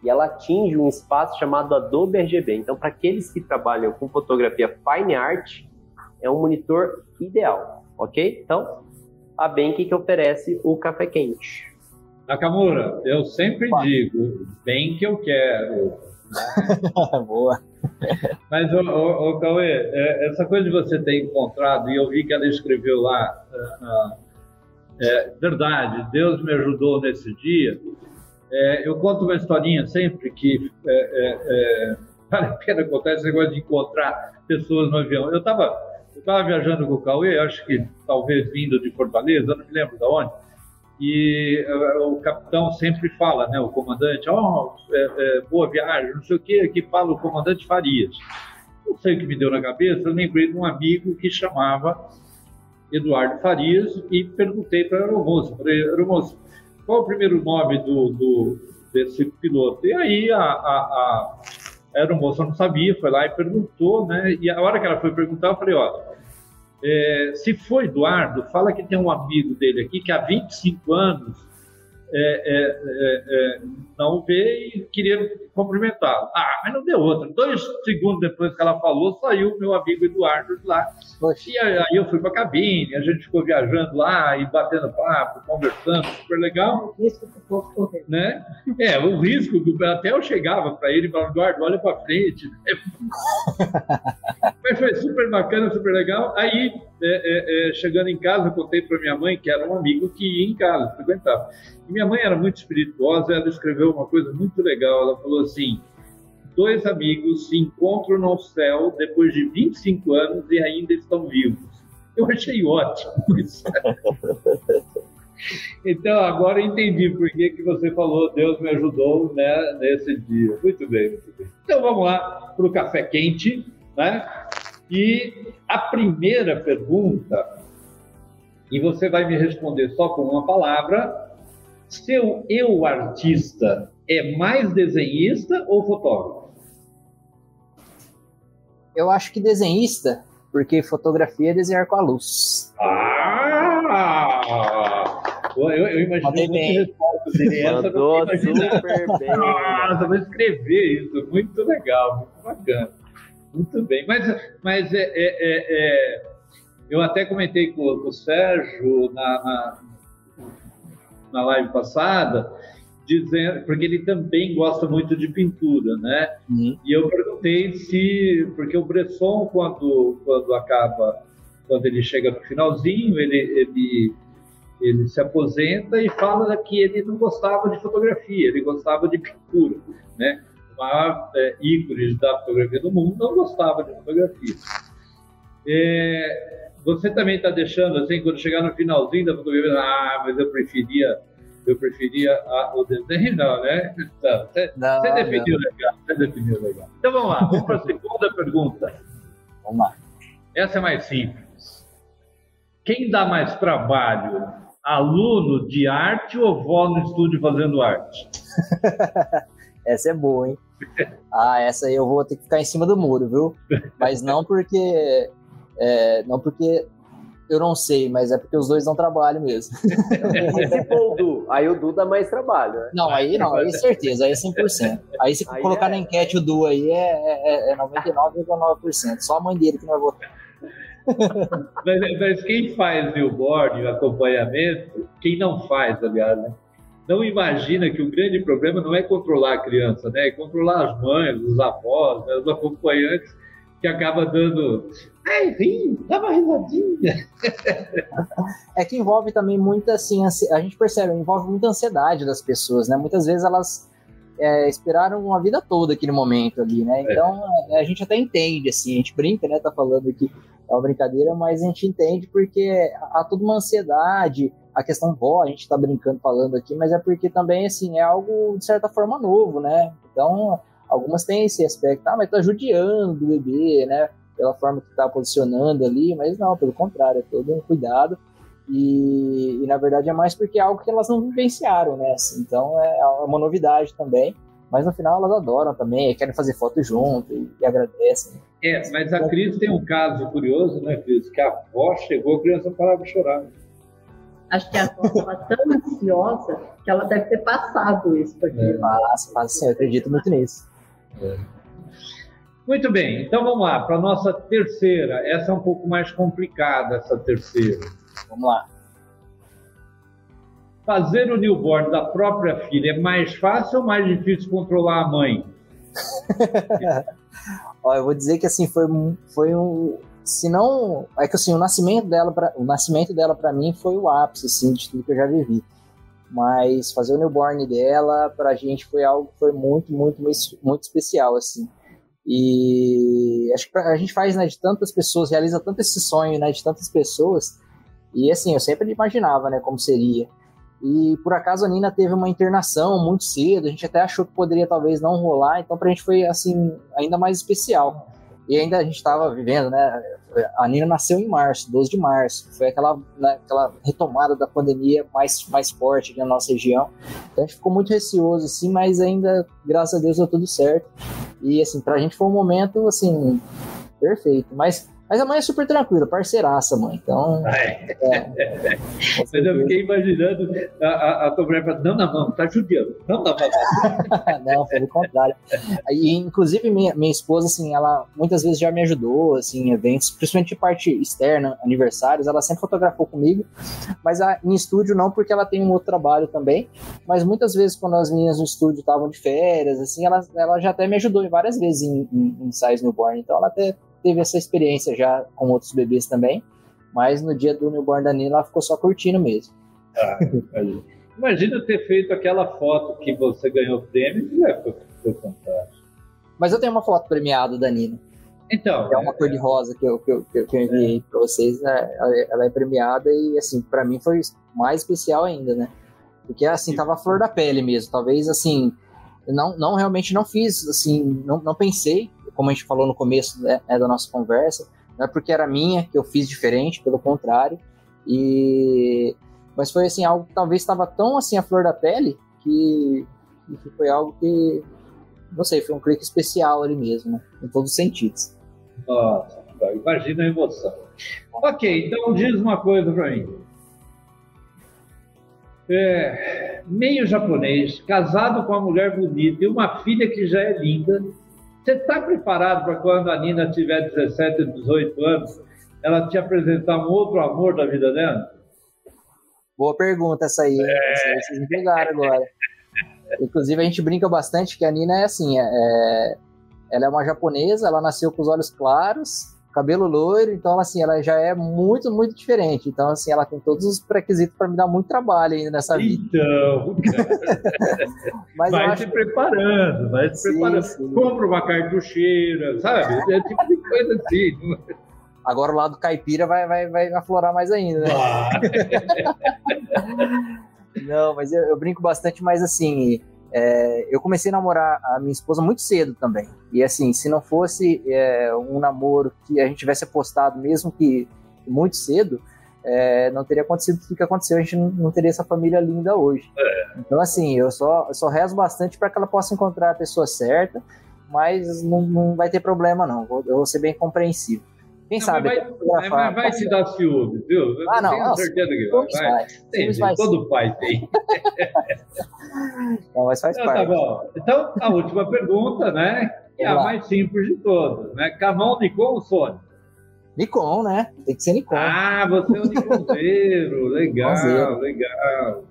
E ela atinge um espaço chamado Adobe RGB. Então, para aqueles que trabalham com fotografia fine art, é um monitor ideal, ok? Então, a Bank que oferece o café quente. Nakamura, eu sempre digo, bem que eu quero. (laughs) Boa. Mas, ô, ô, ô, Cauê, é, essa coisa de você ter encontrado, e eu vi que ela escreveu lá, ah, é, verdade, Deus me ajudou nesse dia. É, eu conto uma historinha sempre que é, é, é, vale a pena contar esse negócio de encontrar pessoas no avião. Eu estava eu tava viajando com o Cauê, acho que talvez vindo de Fortaleza, não me lembro de onde, e eh, o capitão sempre fala, né, o comandante, ó, é, é, boa viagem, não sei o que, aqui fala o comandante Farias. Não sei o que me deu na cabeça, eu lembrei de um amigo que chamava Eduardo Farias e perguntei para a aeromoça, aeromoça, qual o primeiro nome do, do, desse piloto? E aí a, a, a aeromoça não sabia, foi lá e perguntou, né, e a hora que ela foi perguntar, eu falei, ó, é, se for Eduardo, fala que tem um amigo dele aqui que há 25 anos é, é, é, é, não vê e queria cumprimentá-lo. Ah, mas não deu outra. Dois segundos depois que ela falou, saiu meu amigo Eduardo de lá. Poxa. E aí eu fui para a cabine, a gente ficou viajando lá e batendo papo, conversando, super legal, Isso que o povo correu. né? É, o risco, que até eu chegava para ele e falava, Eduardo, olha para frente. (laughs) Mas foi super bacana, super legal. Aí, é, é, é, chegando em casa, eu contei para minha mãe que era um amigo que ia em casa, frequentava. E minha mãe era muito espirituosa, ela escreveu uma coisa muito legal. Ela falou assim: dois amigos se encontram no céu depois de 25 anos e ainda estão vivos. Eu achei ótimo (laughs) isso. Então, agora eu entendi por que, que você falou, Deus me ajudou né, nesse dia. Muito bem, muito bem. Então vamos lá para o café quente, né? E a primeira pergunta, e você vai me responder só com uma palavra: seu eu artista é mais desenhista ou fotógrafo? Eu acho que desenhista, porque fotografia é desenhar com a luz. Ah! Eu, eu imagino que resposta dele essa. Mandou super bem. Nossa, vou escrever isso. Muito legal, muito bacana. Muito bem. Mas, mas é, é, é, é eu até comentei com, com o Sérgio na, na, na live passada dizendo, porque ele também gosta muito de pintura, né? Uhum. E eu perguntei se, porque o Bresson quando quando acaba, quando ele chega no finalzinho, ele ele ele se aposenta e fala que ele não gostava de fotografia, ele gostava de pintura, né? Maior é, ícone da fotografia do mundo não gostava de fotografia. É, você também está deixando assim, quando chegar no finalzinho da fotografia, ah, mas eu preferia eu preferia a, o desenho, não, né? Não, você, não, você definiu não. legal, você definiu legal. Então vamos lá, vamos para a (laughs) segunda pergunta. Vamos lá. Essa é mais simples. Quem dá mais trabalho, aluno de arte ou vó no estúdio fazendo arte? (laughs) essa é boa, hein? Ah, essa aí eu vou ter que ficar em cima do muro, viu? Mas não porque é, não porque eu não sei, mas é porque os dois não trabalham mesmo. se for o Du, aí o Du dá mais trabalho, né? Não, aí não, aí certeza, aí é 100%. Aí se aí colocar é... na enquete o Du aí é, é, é 99,9%. Só a mãe dele que não vai votar. mas, mas, quem faz billboard, o acompanhamento, quem não faz, aliás, né? Não imagina que o grande problema não é controlar a criança, né? É controlar as mães, os avós, né? os acompanhantes que acaba dando. Ai, ri, dá uma risadinha. (laughs) É que envolve também muita, assim, a gente percebe, envolve muita ansiedade das pessoas, né? Muitas vezes elas é, esperaram a vida toda aquele momento ali, né? É. Então é. a gente até entende, assim, a gente brinca, né? Tá falando aqui, é uma brincadeira, mas a gente entende porque há toda uma ansiedade, a questão vó, a gente tá brincando falando aqui, mas é porque também, assim, é algo de certa forma novo, né? Então Algumas têm esse aspecto, ah, mas tá judiando o bebê, né? Pela forma que tá posicionando ali, mas não, pelo contrário, é todo um cuidado. E, e, na verdade é mais porque é algo que elas não vivenciaram, né? Assim, então é uma novidade também. Mas no final elas adoram também, querem fazer foto junto e, e agradecem. É, mas a Cris tem um caso curioso, né, Cris? Que a avó chegou, a criança parava de chorar. Acho que a avó estava tão ansiosa que ela deve ter passado isso. Porque... É. Passa, passa sim, eu acredito muito nisso. É. Muito bem, então vamos lá para a nossa terceira. Essa é um pouco mais complicada, essa terceira. Vamos lá. Fazer o newborn da própria filha é mais fácil ou mais difícil controlar a mãe? (laughs) Ó, eu vou dizer que assim foi, foi um, se não, é que assim o nascimento dela, pra, o nascimento dela para mim foi o ápice assim de tudo que eu já vivi mas fazer o newborn dela pra gente foi algo foi muito, muito, muito especial, assim. E acho que a gente faz, né, de tantas pessoas, realiza tanto esse sonho, né, de tantas pessoas, e assim, eu sempre imaginava, né, como seria. E por acaso a Nina teve uma internação muito cedo, a gente até achou que poderia talvez não rolar, então pra gente foi, assim, ainda mais especial. E ainda a gente estava vivendo, né? A Nina nasceu em março, 12 de março. Foi aquela, né, aquela retomada da pandemia mais, mais forte na nossa região. Então a gente ficou muito receoso, assim, mas ainda, graças a Deus, deu tudo certo. E, assim, pra gente foi um momento, assim, perfeito. Mas mas a mãe é super tranquila, parceiraça, mãe. Então. É. É, Mas eu fiquei imaginando a, a, a tua mulher falando: não, não, não, tá judiando. Não dá pra (laughs) Não, pelo contrário. E, inclusive, minha, minha esposa, assim, ela muitas vezes já me ajudou, assim, em eventos, principalmente de parte externa, aniversários, ela sempre fotografou comigo. Mas a, em estúdio não, porque ela tem um outro trabalho também. Mas muitas vezes, quando as meninas no estúdio estavam de férias, assim, ela, ela já até me ajudou várias vezes em, em, em size newborn. Então, ela até teve essa experiência já com outros bebês também, mas no dia do newborn da Nina ela ficou só curtindo mesmo. Ah, imagina ter feito aquela foto que você ganhou o prêmio, né? foi, foi fantástico. Mas eu tenho uma foto premiada da Nina. Então. É uma é, cor de rosa que eu, que eu, que eu enviei é. para vocês, né? Ela é premiada e, assim, para mim foi mais especial ainda, né? Porque, assim, tava a flor da pele mesmo. Talvez, assim, não, não realmente não fiz, assim, não, não pensei, como a gente falou no começo né, da nossa conversa, não é porque era minha que eu fiz diferente, pelo contrário. E mas foi assim algo que talvez estava tão assim a flor da pele que, que foi algo que não sei, foi um clique especial ali mesmo, né? Em todos os sentidos. Nossa, imagina a emoção. Ok, então diz uma coisa para mim. É, meio japonês, casado com uma mulher bonita e uma filha que já é linda. Você está preparado para quando a Nina tiver 17, 18 anos, ela te apresentar um outro amor da vida dela? Boa pergunta essa aí. É. Essa aí vocês me pegaram agora. Inclusive, a gente brinca bastante que a Nina é assim: é, é, ela é uma japonesa, ela nasceu com os olhos claros, cabelo loiro, então assim, ela já é muito, muito diferente. Então, assim, ela tem todos os pré-requisitos para me dar muito trabalho ainda nessa vida. Então, (laughs) Mas vai se preparando, vai se preparando. Sim. Compra uma cartucheira, sabe? É tipo de coisa assim. Agora o lado caipira vai, vai, vai aflorar mais ainda, né? (laughs) Não, mas eu, eu, brinco bastante, mas assim, é, eu comecei a namorar a minha esposa muito cedo também. E assim, se não fosse é, um namoro que a gente tivesse apostado, mesmo que muito cedo, é, não teria acontecido o que aconteceu, a gente não teria essa família linda hoje. É. Então, assim, eu só, eu só rezo bastante para que ela possa encontrar a pessoa certa, mas não, não vai ter problema, não. Eu vou ser bem compreensivo. Quem não, sabe? Vai, vai, vai se dar ciúme, viu? Eu ah, não, tenho nossa, certeza que vai. vai. Tem, vai todo pai tem. (laughs) não, mas faz então, parte. Tá bom. Então, a última pergunta, né? Que é a mais simples de todas, né? Canon, Nikon ou Sony? Nikon, né? Tem que ser Nikon. Ah, você é um Nikonzeiro. (laughs) legal, legal.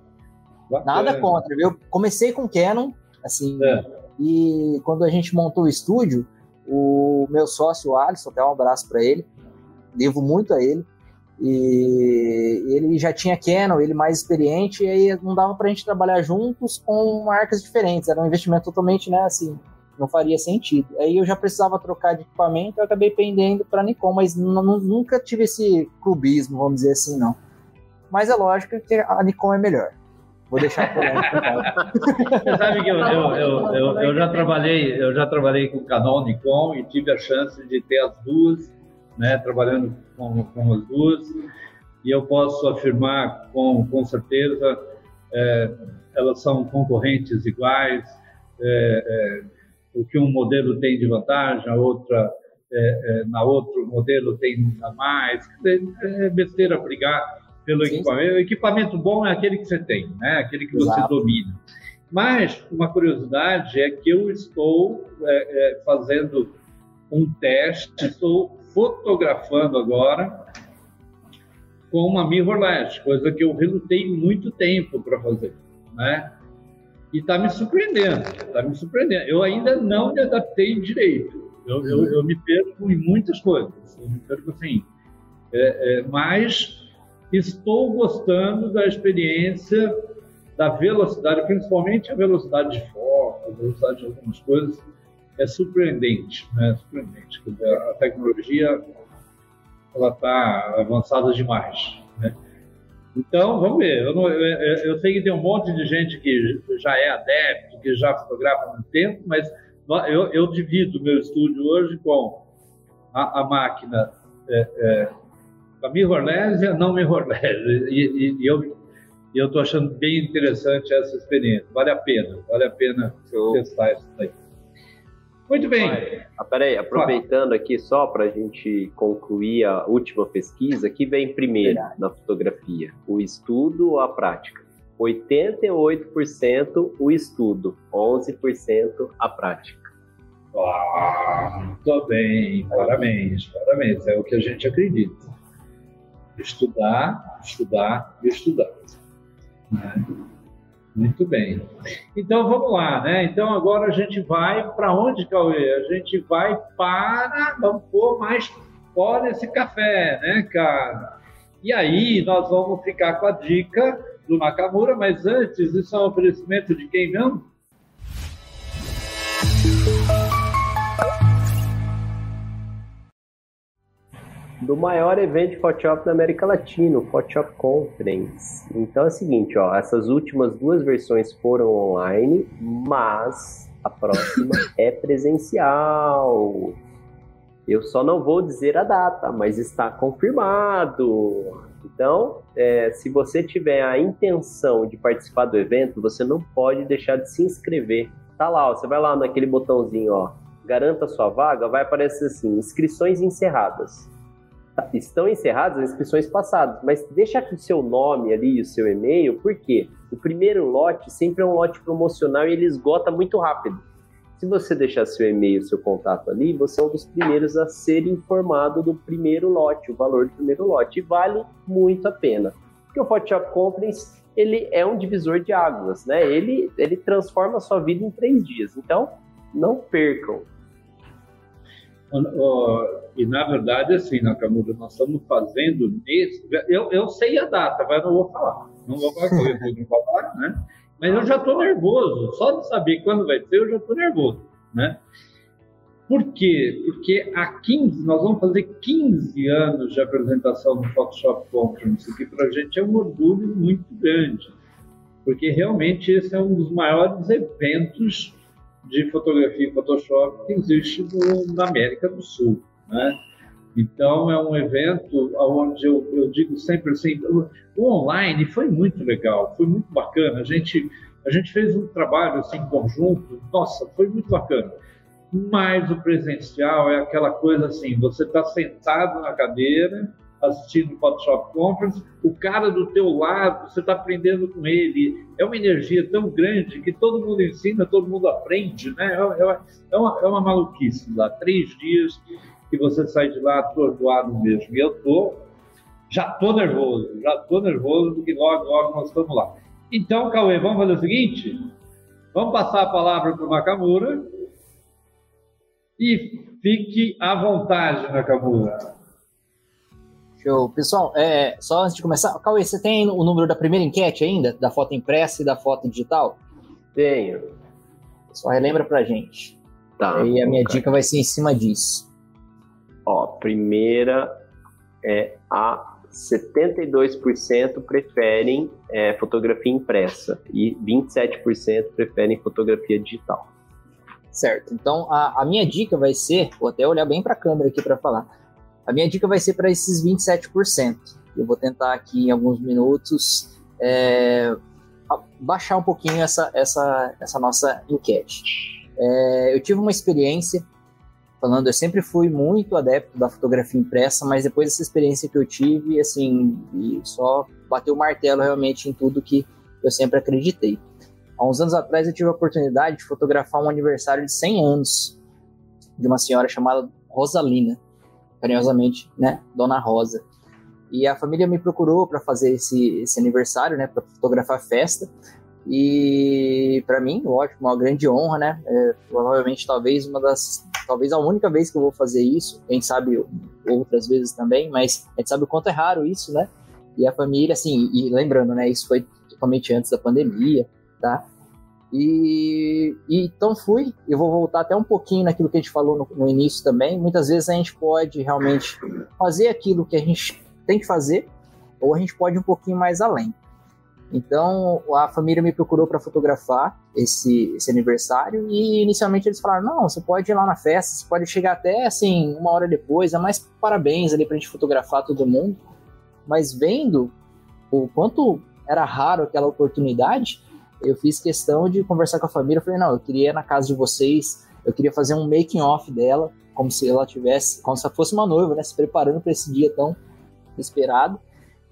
Bacana. Nada contra, viu? Comecei com Canon, assim, é. e quando a gente montou o estúdio, o meu sócio, Alisson, até um abraço para ele, devo muito a ele. E ele já tinha Canon, ele mais experiente, e aí não dava para a gente trabalhar juntos com marcas diferentes. Era um investimento totalmente, né, assim, não faria sentido. Aí eu já precisava trocar de equipamento, eu acabei pendendo para Nikon, mas nunca tive esse clubismo, vamos dizer assim, não. Mas é lógico que a Nikon é melhor. Vou deixar por (laughs) Você sabe que eu, eu, eu, eu, eu já trabalhei, eu já trabalhei com Canon, Nikon e tive a chance de ter as duas, né, trabalhando com, com as duas. E eu posso afirmar com, com certeza, é, elas são concorrentes iguais. É, é, o que um modelo tem de vantagem, a outra é, é, na outro modelo tem a mais. É besteira brigar pelo sim, equipamento. O equipamento bom é aquele que você tem, né? aquele que Exato. você domina. Mas uma curiosidade é que eu estou é, é, fazendo um teste, estou fotografando agora com uma mirrorless, coisa que eu relutei muito tempo para fazer, né? E está me surpreendendo, está me surpreendendo. Eu ainda não me adaptei direito. Eu, eu, eu me perco em muitas coisas. Eu me perco assim. É, é, mas estou gostando da experiência da velocidade, principalmente a velocidade de foco, a velocidade de algumas coisas, é surpreendente, né? Surpreendente. Dizer, a tecnologia ela está avançada demais, né? Então, vamos ver. Eu, não, eu, eu, sei que tem um monte de gente que já é adepto, que já fotografa há muito tempo, mas eu, eu divido meu estúdio hoje com a, a máquina é, é, a mirrorless não mirrorless. (laughs) E, e, e eu e eu estou achando bem interessante essa experiência. Vale a pena, vale a pena Show. testar isso daí. Muito bem. Ah, peraí, aproveitando aqui só para a gente concluir a última pesquisa, que vem primeiro na fotografia? O estudo ou a prática? 88% o estudo, 11% a prática. Ah, muito bem, parabéns, parabéns. É o que a gente acredita estudar, estudar e estudar. Né? Muito bem. Então vamos lá, né? Então agora a gente vai para onde, Cauê? A gente vai para. Vamos pôr mais pó nesse café, né, cara? E aí nós vamos ficar com a dica do Nakamura, mas antes, isso é um oferecimento de quem mesmo? Do maior evento de Photoshop da América Latina, o Photoshop Conference. Então é o seguinte, ó, essas últimas duas versões foram online, mas A próxima (laughs) é presencial. Eu só não vou dizer a data, mas está confirmado. Então, é, se você tiver a intenção de participar do evento, você não pode deixar de se inscrever. Tá lá, ó, você vai lá naquele botãozinho, ó, garanta sua vaga, vai aparecer assim, inscrições encerradas. Tá, estão encerradas as inscrições passadas, mas deixa o seu nome ali e o seu e-mail, porque o primeiro lote sempre é um lote promocional e ele esgota muito rápido. Se você deixar seu e-mail, seu contato ali, você é um dos primeiros a ser informado do primeiro lote, o valor do primeiro lote. E vale muito a pena. Porque o Photoshop Conference, ele é um divisor de águas, né? Ele, ele transforma a sua vida em três dias. Então, não percam. E na verdade, assim, Nakamura, nós estamos fazendo nesse. Eu, eu sei a data, mas não vou falar. Não vou falar, não vou falar, né? Mas eu já estou nervoso. Só de saber quando vai ser, eu já estou nervoso, né? Por quê? Porque há 15, nós vamos fazer 15 anos de apresentação no Photoshop Conference, que para a gente é um orgulho muito grande, porque realmente esse é um dos maiores eventos de fotografia em Photoshop que existe no, na América do Sul, né? Então, é um evento onde eu, eu digo sempre assim: o, o, online foi muito legal, foi muito bacana. A gente, a gente fez um trabalho assim, conjunto, nossa, foi muito bacana. Mas o presencial é aquela coisa assim: você está sentado na cadeira, assistindo Photoshop Conference, o cara do teu lado, você está aprendendo com ele. É uma energia tão grande que todo mundo ensina, todo mundo aprende, né? É, é, é uma, é uma maluquice lá. Três dias que você sai de lá atordoado mesmo. E eu tô, já tô nervoso, já tô nervoso, porque logo, logo nós estamos lá. Então, Cauê, vamos fazer o seguinte? Vamos passar a palavra para o Nakamura e fique à vontade, Nakamura. Show. Pessoal, é, só antes de começar, Cauê, você tem o número da primeira enquete ainda? Da foto impressa e da foto digital? Tenho. Só relembra pra gente. Tá. E a minha okay. dica vai ser em cima disso. Ó, primeira é a 72% preferem é, fotografia impressa e 27% preferem fotografia digital. Certo. Então a, a minha dica vai ser, vou até olhar bem para a câmera aqui para falar. A minha dica vai ser para esses 27%. Eu vou tentar aqui em alguns minutos é, baixar um pouquinho essa, essa, essa nossa enquete. É, eu tive uma experiência falando, eu sempre fui muito adepto da fotografia impressa, mas depois dessa experiência que eu tive, assim, só bateu o martelo realmente em tudo que eu sempre acreditei. Há uns anos atrás eu tive a oportunidade de fotografar um aniversário de 100 anos de uma senhora chamada Rosalina, carinhosamente, né, Dona Rosa. E a família me procurou para fazer esse, esse aniversário, né, para fotografar a festa. E para mim, ótimo, uma grande honra, né? É, provavelmente, talvez uma das, talvez a única vez que eu vou fazer isso. Quem sabe outras vezes também, mas a gente sabe o quanto é raro isso, né? E a família, assim, e lembrando, né? Isso foi totalmente antes da pandemia, tá? E, e, então fui, eu vou voltar até um pouquinho naquilo que a gente falou no, no, início também. Muitas vezes a gente pode realmente fazer aquilo que a gente tem que fazer, ou a gente pode ir um pouquinho mais além. Então a família me procurou para fotografar esse, esse aniversário e inicialmente eles falaram: não, você pode ir lá na festa, você pode chegar até assim uma hora depois, é mais parabéns ali para a gente fotografar todo mundo. Mas vendo o quanto era raro aquela oportunidade, eu fiz questão de conversar com a família. Eu falei: não, eu queria ir na casa de vocês, eu queria fazer um making off dela, como se ela tivesse, como se fosse uma noiva, né, se preparando para esse dia tão esperado.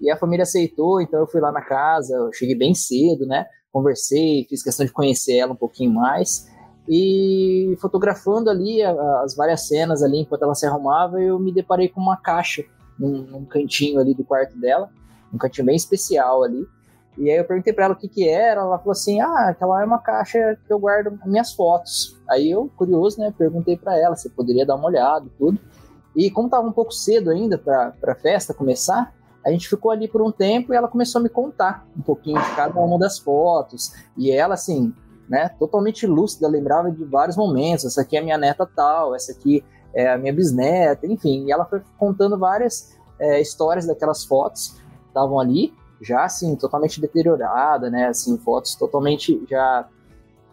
E a família aceitou, então eu fui lá na casa, eu cheguei bem cedo, né? Conversei, fiz questão de conhecer ela um pouquinho mais. E fotografando ali as várias cenas ali enquanto ela se arrumava, eu me deparei com uma caixa num, num cantinho ali do quarto dela, um cantinho bem especial ali. E aí eu perguntei para ela o que que era, ela falou assim: "Ah, aquela é uma caixa que eu guardo minhas fotos". Aí eu, curioso, né, perguntei para ela se poderia dar uma olhada e tudo. E como tava um pouco cedo ainda para a festa começar, a gente ficou ali por um tempo e ela começou a me contar um pouquinho de cada uma das fotos. E ela, assim, né, totalmente lúcida, lembrava de vários momentos. Essa aqui é a minha neta tal, essa aqui é a minha bisneta, enfim. E ela foi contando várias é, histórias daquelas fotos que estavam ali, já assim, totalmente deteriorada, né, assim, fotos totalmente já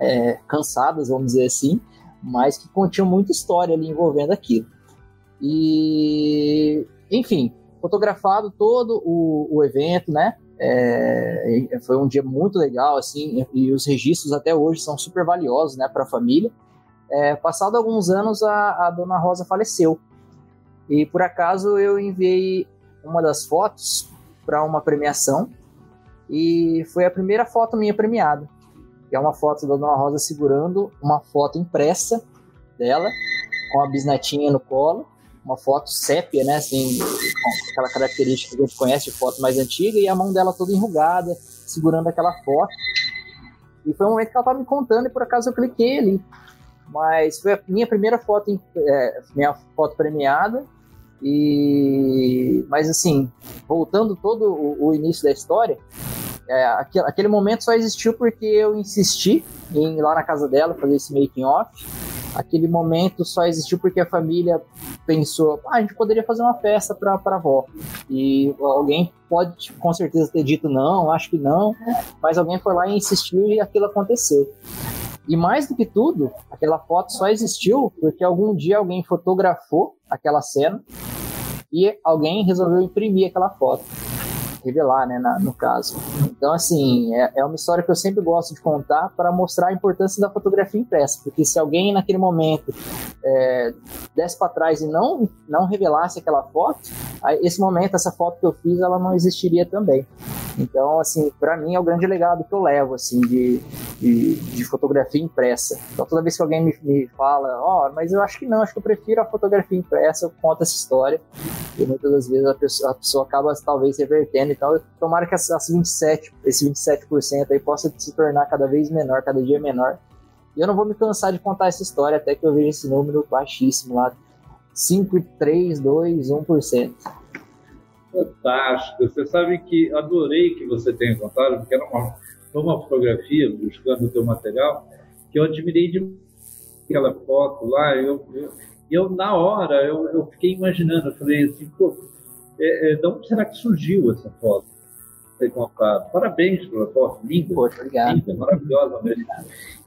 é, cansadas, vamos dizer assim, mas que continham muita história ali envolvendo aquilo. E, enfim, fotografado todo o, o evento, né? É, foi um dia muito legal, assim, e os registros até hoje são super valiosos, né, para a família. É, passado alguns anos, a, a dona Rosa faleceu. E por acaso eu enviei uma das fotos para uma premiação e foi a primeira foto minha premiada. Que é uma foto da Dona Rosa segurando uma foto impressa dela, com a bisnetinha no colo, uma foto sépia, né, assim, com aquela característica que a gente conhece de foto mais antiga, e a mão dela toda enrugada, segurando aquela foto. E foi um momento que ela estava me contando e por acaso eu cliquei ali. Mas foi a minha primeira foto, é, minha foto premiada. E mas assim, voltando todo o, o início da história, é, aquele, aquele, momento só existiu porque eu insisti em ir lá na casa dela fazer esse making off. Aquele momento só existiu porque a família pensou, ah, a gente poderia fazer uma festa para a avó. E alguém pode com certeza ter dito não, acho que não, mas alguém foi lá e insistiu e aquilo aconteceu. E mais do que tudo, aquela foto só existiu porque algum dia alguém fotografou aquela cena e alguém resolveu imprimir aquela foto revelar, né, na, no caso. Então, assim, é, é, uma história que eu sempre gosto de contar para mostrar a importância da fotografia impressa, porque se alguém naquele momento é, desse para trás e não, não revelasse aquela foto, esse momento, essa foto que eu fiz, ela não existiria também. Então, assim, para mim é o grande legado que eu levo, assim, de, de, de fotografia impressa. Então, toda vez que alguém me, me fala, ó, oh, mas eu acho que não, acho que eu prefiro a fotografia impressa, eu conto essa história. E muitas das vezes a pessoa, a pessoa acaba, talvez, revertendo. Então, tomara que essas 27, esse 27% aí possa se tornar cada vez menor, cada dia menor. E eu não vou me cansar de contar essa história até que eu veja esse número baixíssimo lá. 5, 3, 2, 1%. Fantástico. Você sabe que adorei que você tenha contado, porque era uma, uma fotografia, buscando o teu material, que eu admirei de aquela foto lá. Eu, eu, eu na hora, eu, eu fiquei imaginando, eu falei assim, pô, é, é, de onde será que surgiu essa foto? Ter contado. Parabéns pela foto, linda, Poxa, obrigado. linda maravilhosa mesmo.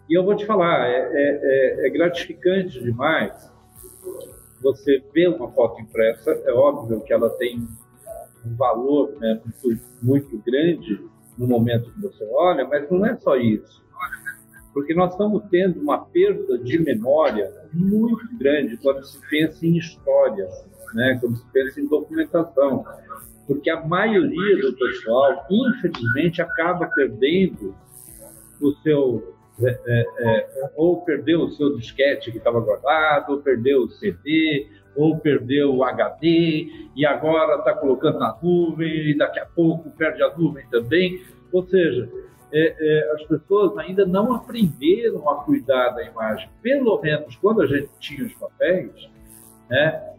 E eu vou te falar, é, é, é, é gratificante demais você ver uma foto impressa. É óbvio que ela tem um valor né, muito, muito grande no momento que você olha, mas não é só isso. Porque nós estamos tendo uma perda de memória muito grande quando se pensa em história, né, quando se pensa em documentação. Porque a maioria do pessoal, infelizmente, acaba perdendo o seu. É, é, é, ou perdeu o seu disquete que estava guardado, ou perdeu o CD, ou perdeu o HD e agora está colocando na nuvem e daqui a pouco perde a nuvem também. Ou seja, é, é, as pessoas ainda não aprenderam a cuidar da imagem. Pelo menos quando a gente tinha os papéis, né,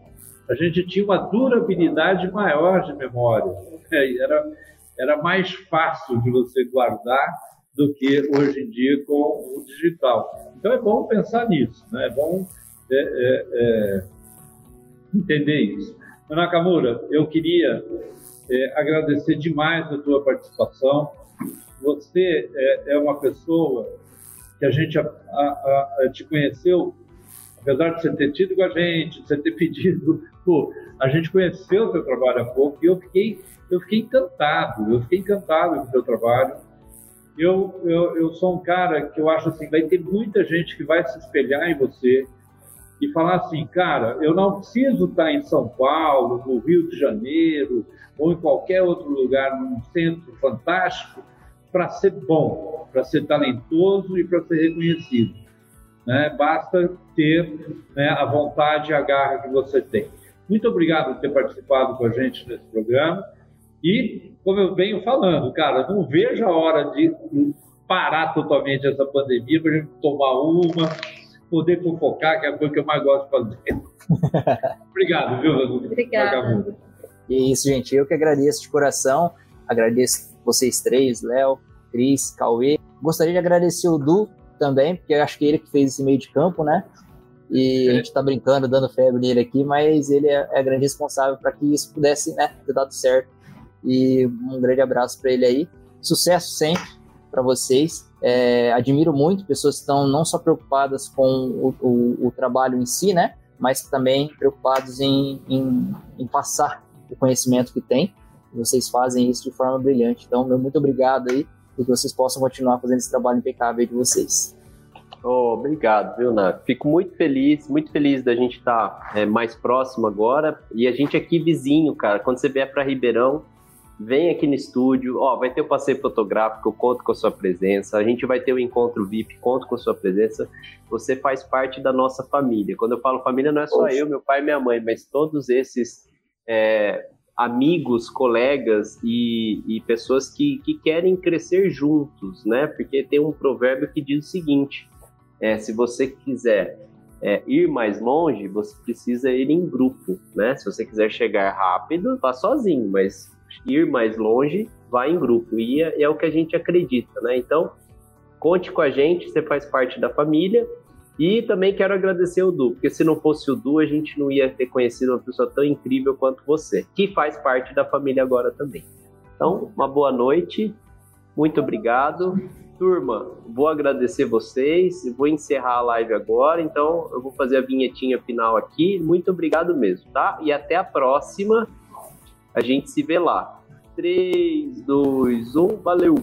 a gente tinha uma durabilidade maior de memória. É, era, era mais fácil de você guardar do que hoje em dia com o digital. Então é bom pensar nisso, né? é bom é, é, é entender isso. Nakamura, eu queria é, agradecer demais a tua participação. Você é, é uma pessoa que a gente a, a, a, te conheceu, apesar de você ter tido com a gente, de você ter pedido, pô, a gente conheceu o teu trabalho há pouco e eu fiquei, eu fiquei encantado, eu fiquei encantado com o teu trabalho. Eu, eu, eu sou um cara que eu acho assim, vai ter muita gente que vai se espelhar em você, e falar assim, cara, eu não preciso estar em São Paulo, no Rio de Janeiro ou em qualquer outro lugar, num centro fantástico, para ser bom, para ser talentoso e para ser reconhecido. Né? Basta ter né, a vontade e a garra que você tem. Muito obrigado por ter participado com a gente nesse programa. E, como eu venho falando, cara, não vejo a hora de parar totalmente essa pandemia para a gente tomar uma, poder fofocar, que é a coisa que eu mais gosto de fazer. (laughs) Obrigado, viu, Obrigada. E é isso, gente. Eu que agradeço de coração. Agradeço vocês três, Léo, Cris, Cauê. Gostaria de agradecer o Du também, porque acho que ele que fez esse meio de campo, né? E a gente está brincando, dando febre nele aqui, mas ele é, é grande responsável para que isso pudesse né, ter dado certo. E um grande abraço para ele aí. Sucesso sempre para vocês. É, admiro muito pessoas que estão não só preocupadas com o, o, o trabalho em si, né? Mas também preocupados em, em, em passar o conhecimento que tem. Vocês fazem isso de forma brilhante. Então, meu muito obrigado aí e que vocês possam continuar fazendo esse trabalho impecável de vocês. Oh, obrigado, viu, Nath? Fico muito feliz, muito feliz da gente estar tá, é, mais próximo agora. E a gente aqui vizinho, cara. Quando você vier para Ribeirão, vem aqui no estúdio. Ó, vai ter o passeio fotográfico, eu conto com a sua presença. A gente vai ter o encontro VIP, conto com a sua presença. Você faz parte da nossa família. Quando eu falo família, não é só Poxa. eu, meu pai e minha mãe, mas todos esses é, amigos, colegas e, e pessoas que, que querem crescer juntos, né? Porque tem um provérbio que diz o seguinte: é, se você quiser é, ir mais longe, você precisa ir em grupo, né? Se você quiser chegar rápido, vá sozinho, mas ir mais longe, vá em grupo. E é, é o que a gente acredita, né? Então, conte com a gente, você faz parte da família. E também quero agradecer o Du, porque se não fosse o Du, a gente não ia ter conhecido uma pessoa tão incrível quanto você, que faz parte da família agora também. Então, uma boa noite, muito obrigado. Turma, vou agradecer vocês, vou encerrar a live agora, então eu vou fazer a vinhetinha final aqui. Muito obrigado mesmo, tá? E até a próxima. A gente se vê lá. 3, 2, 1, valeu!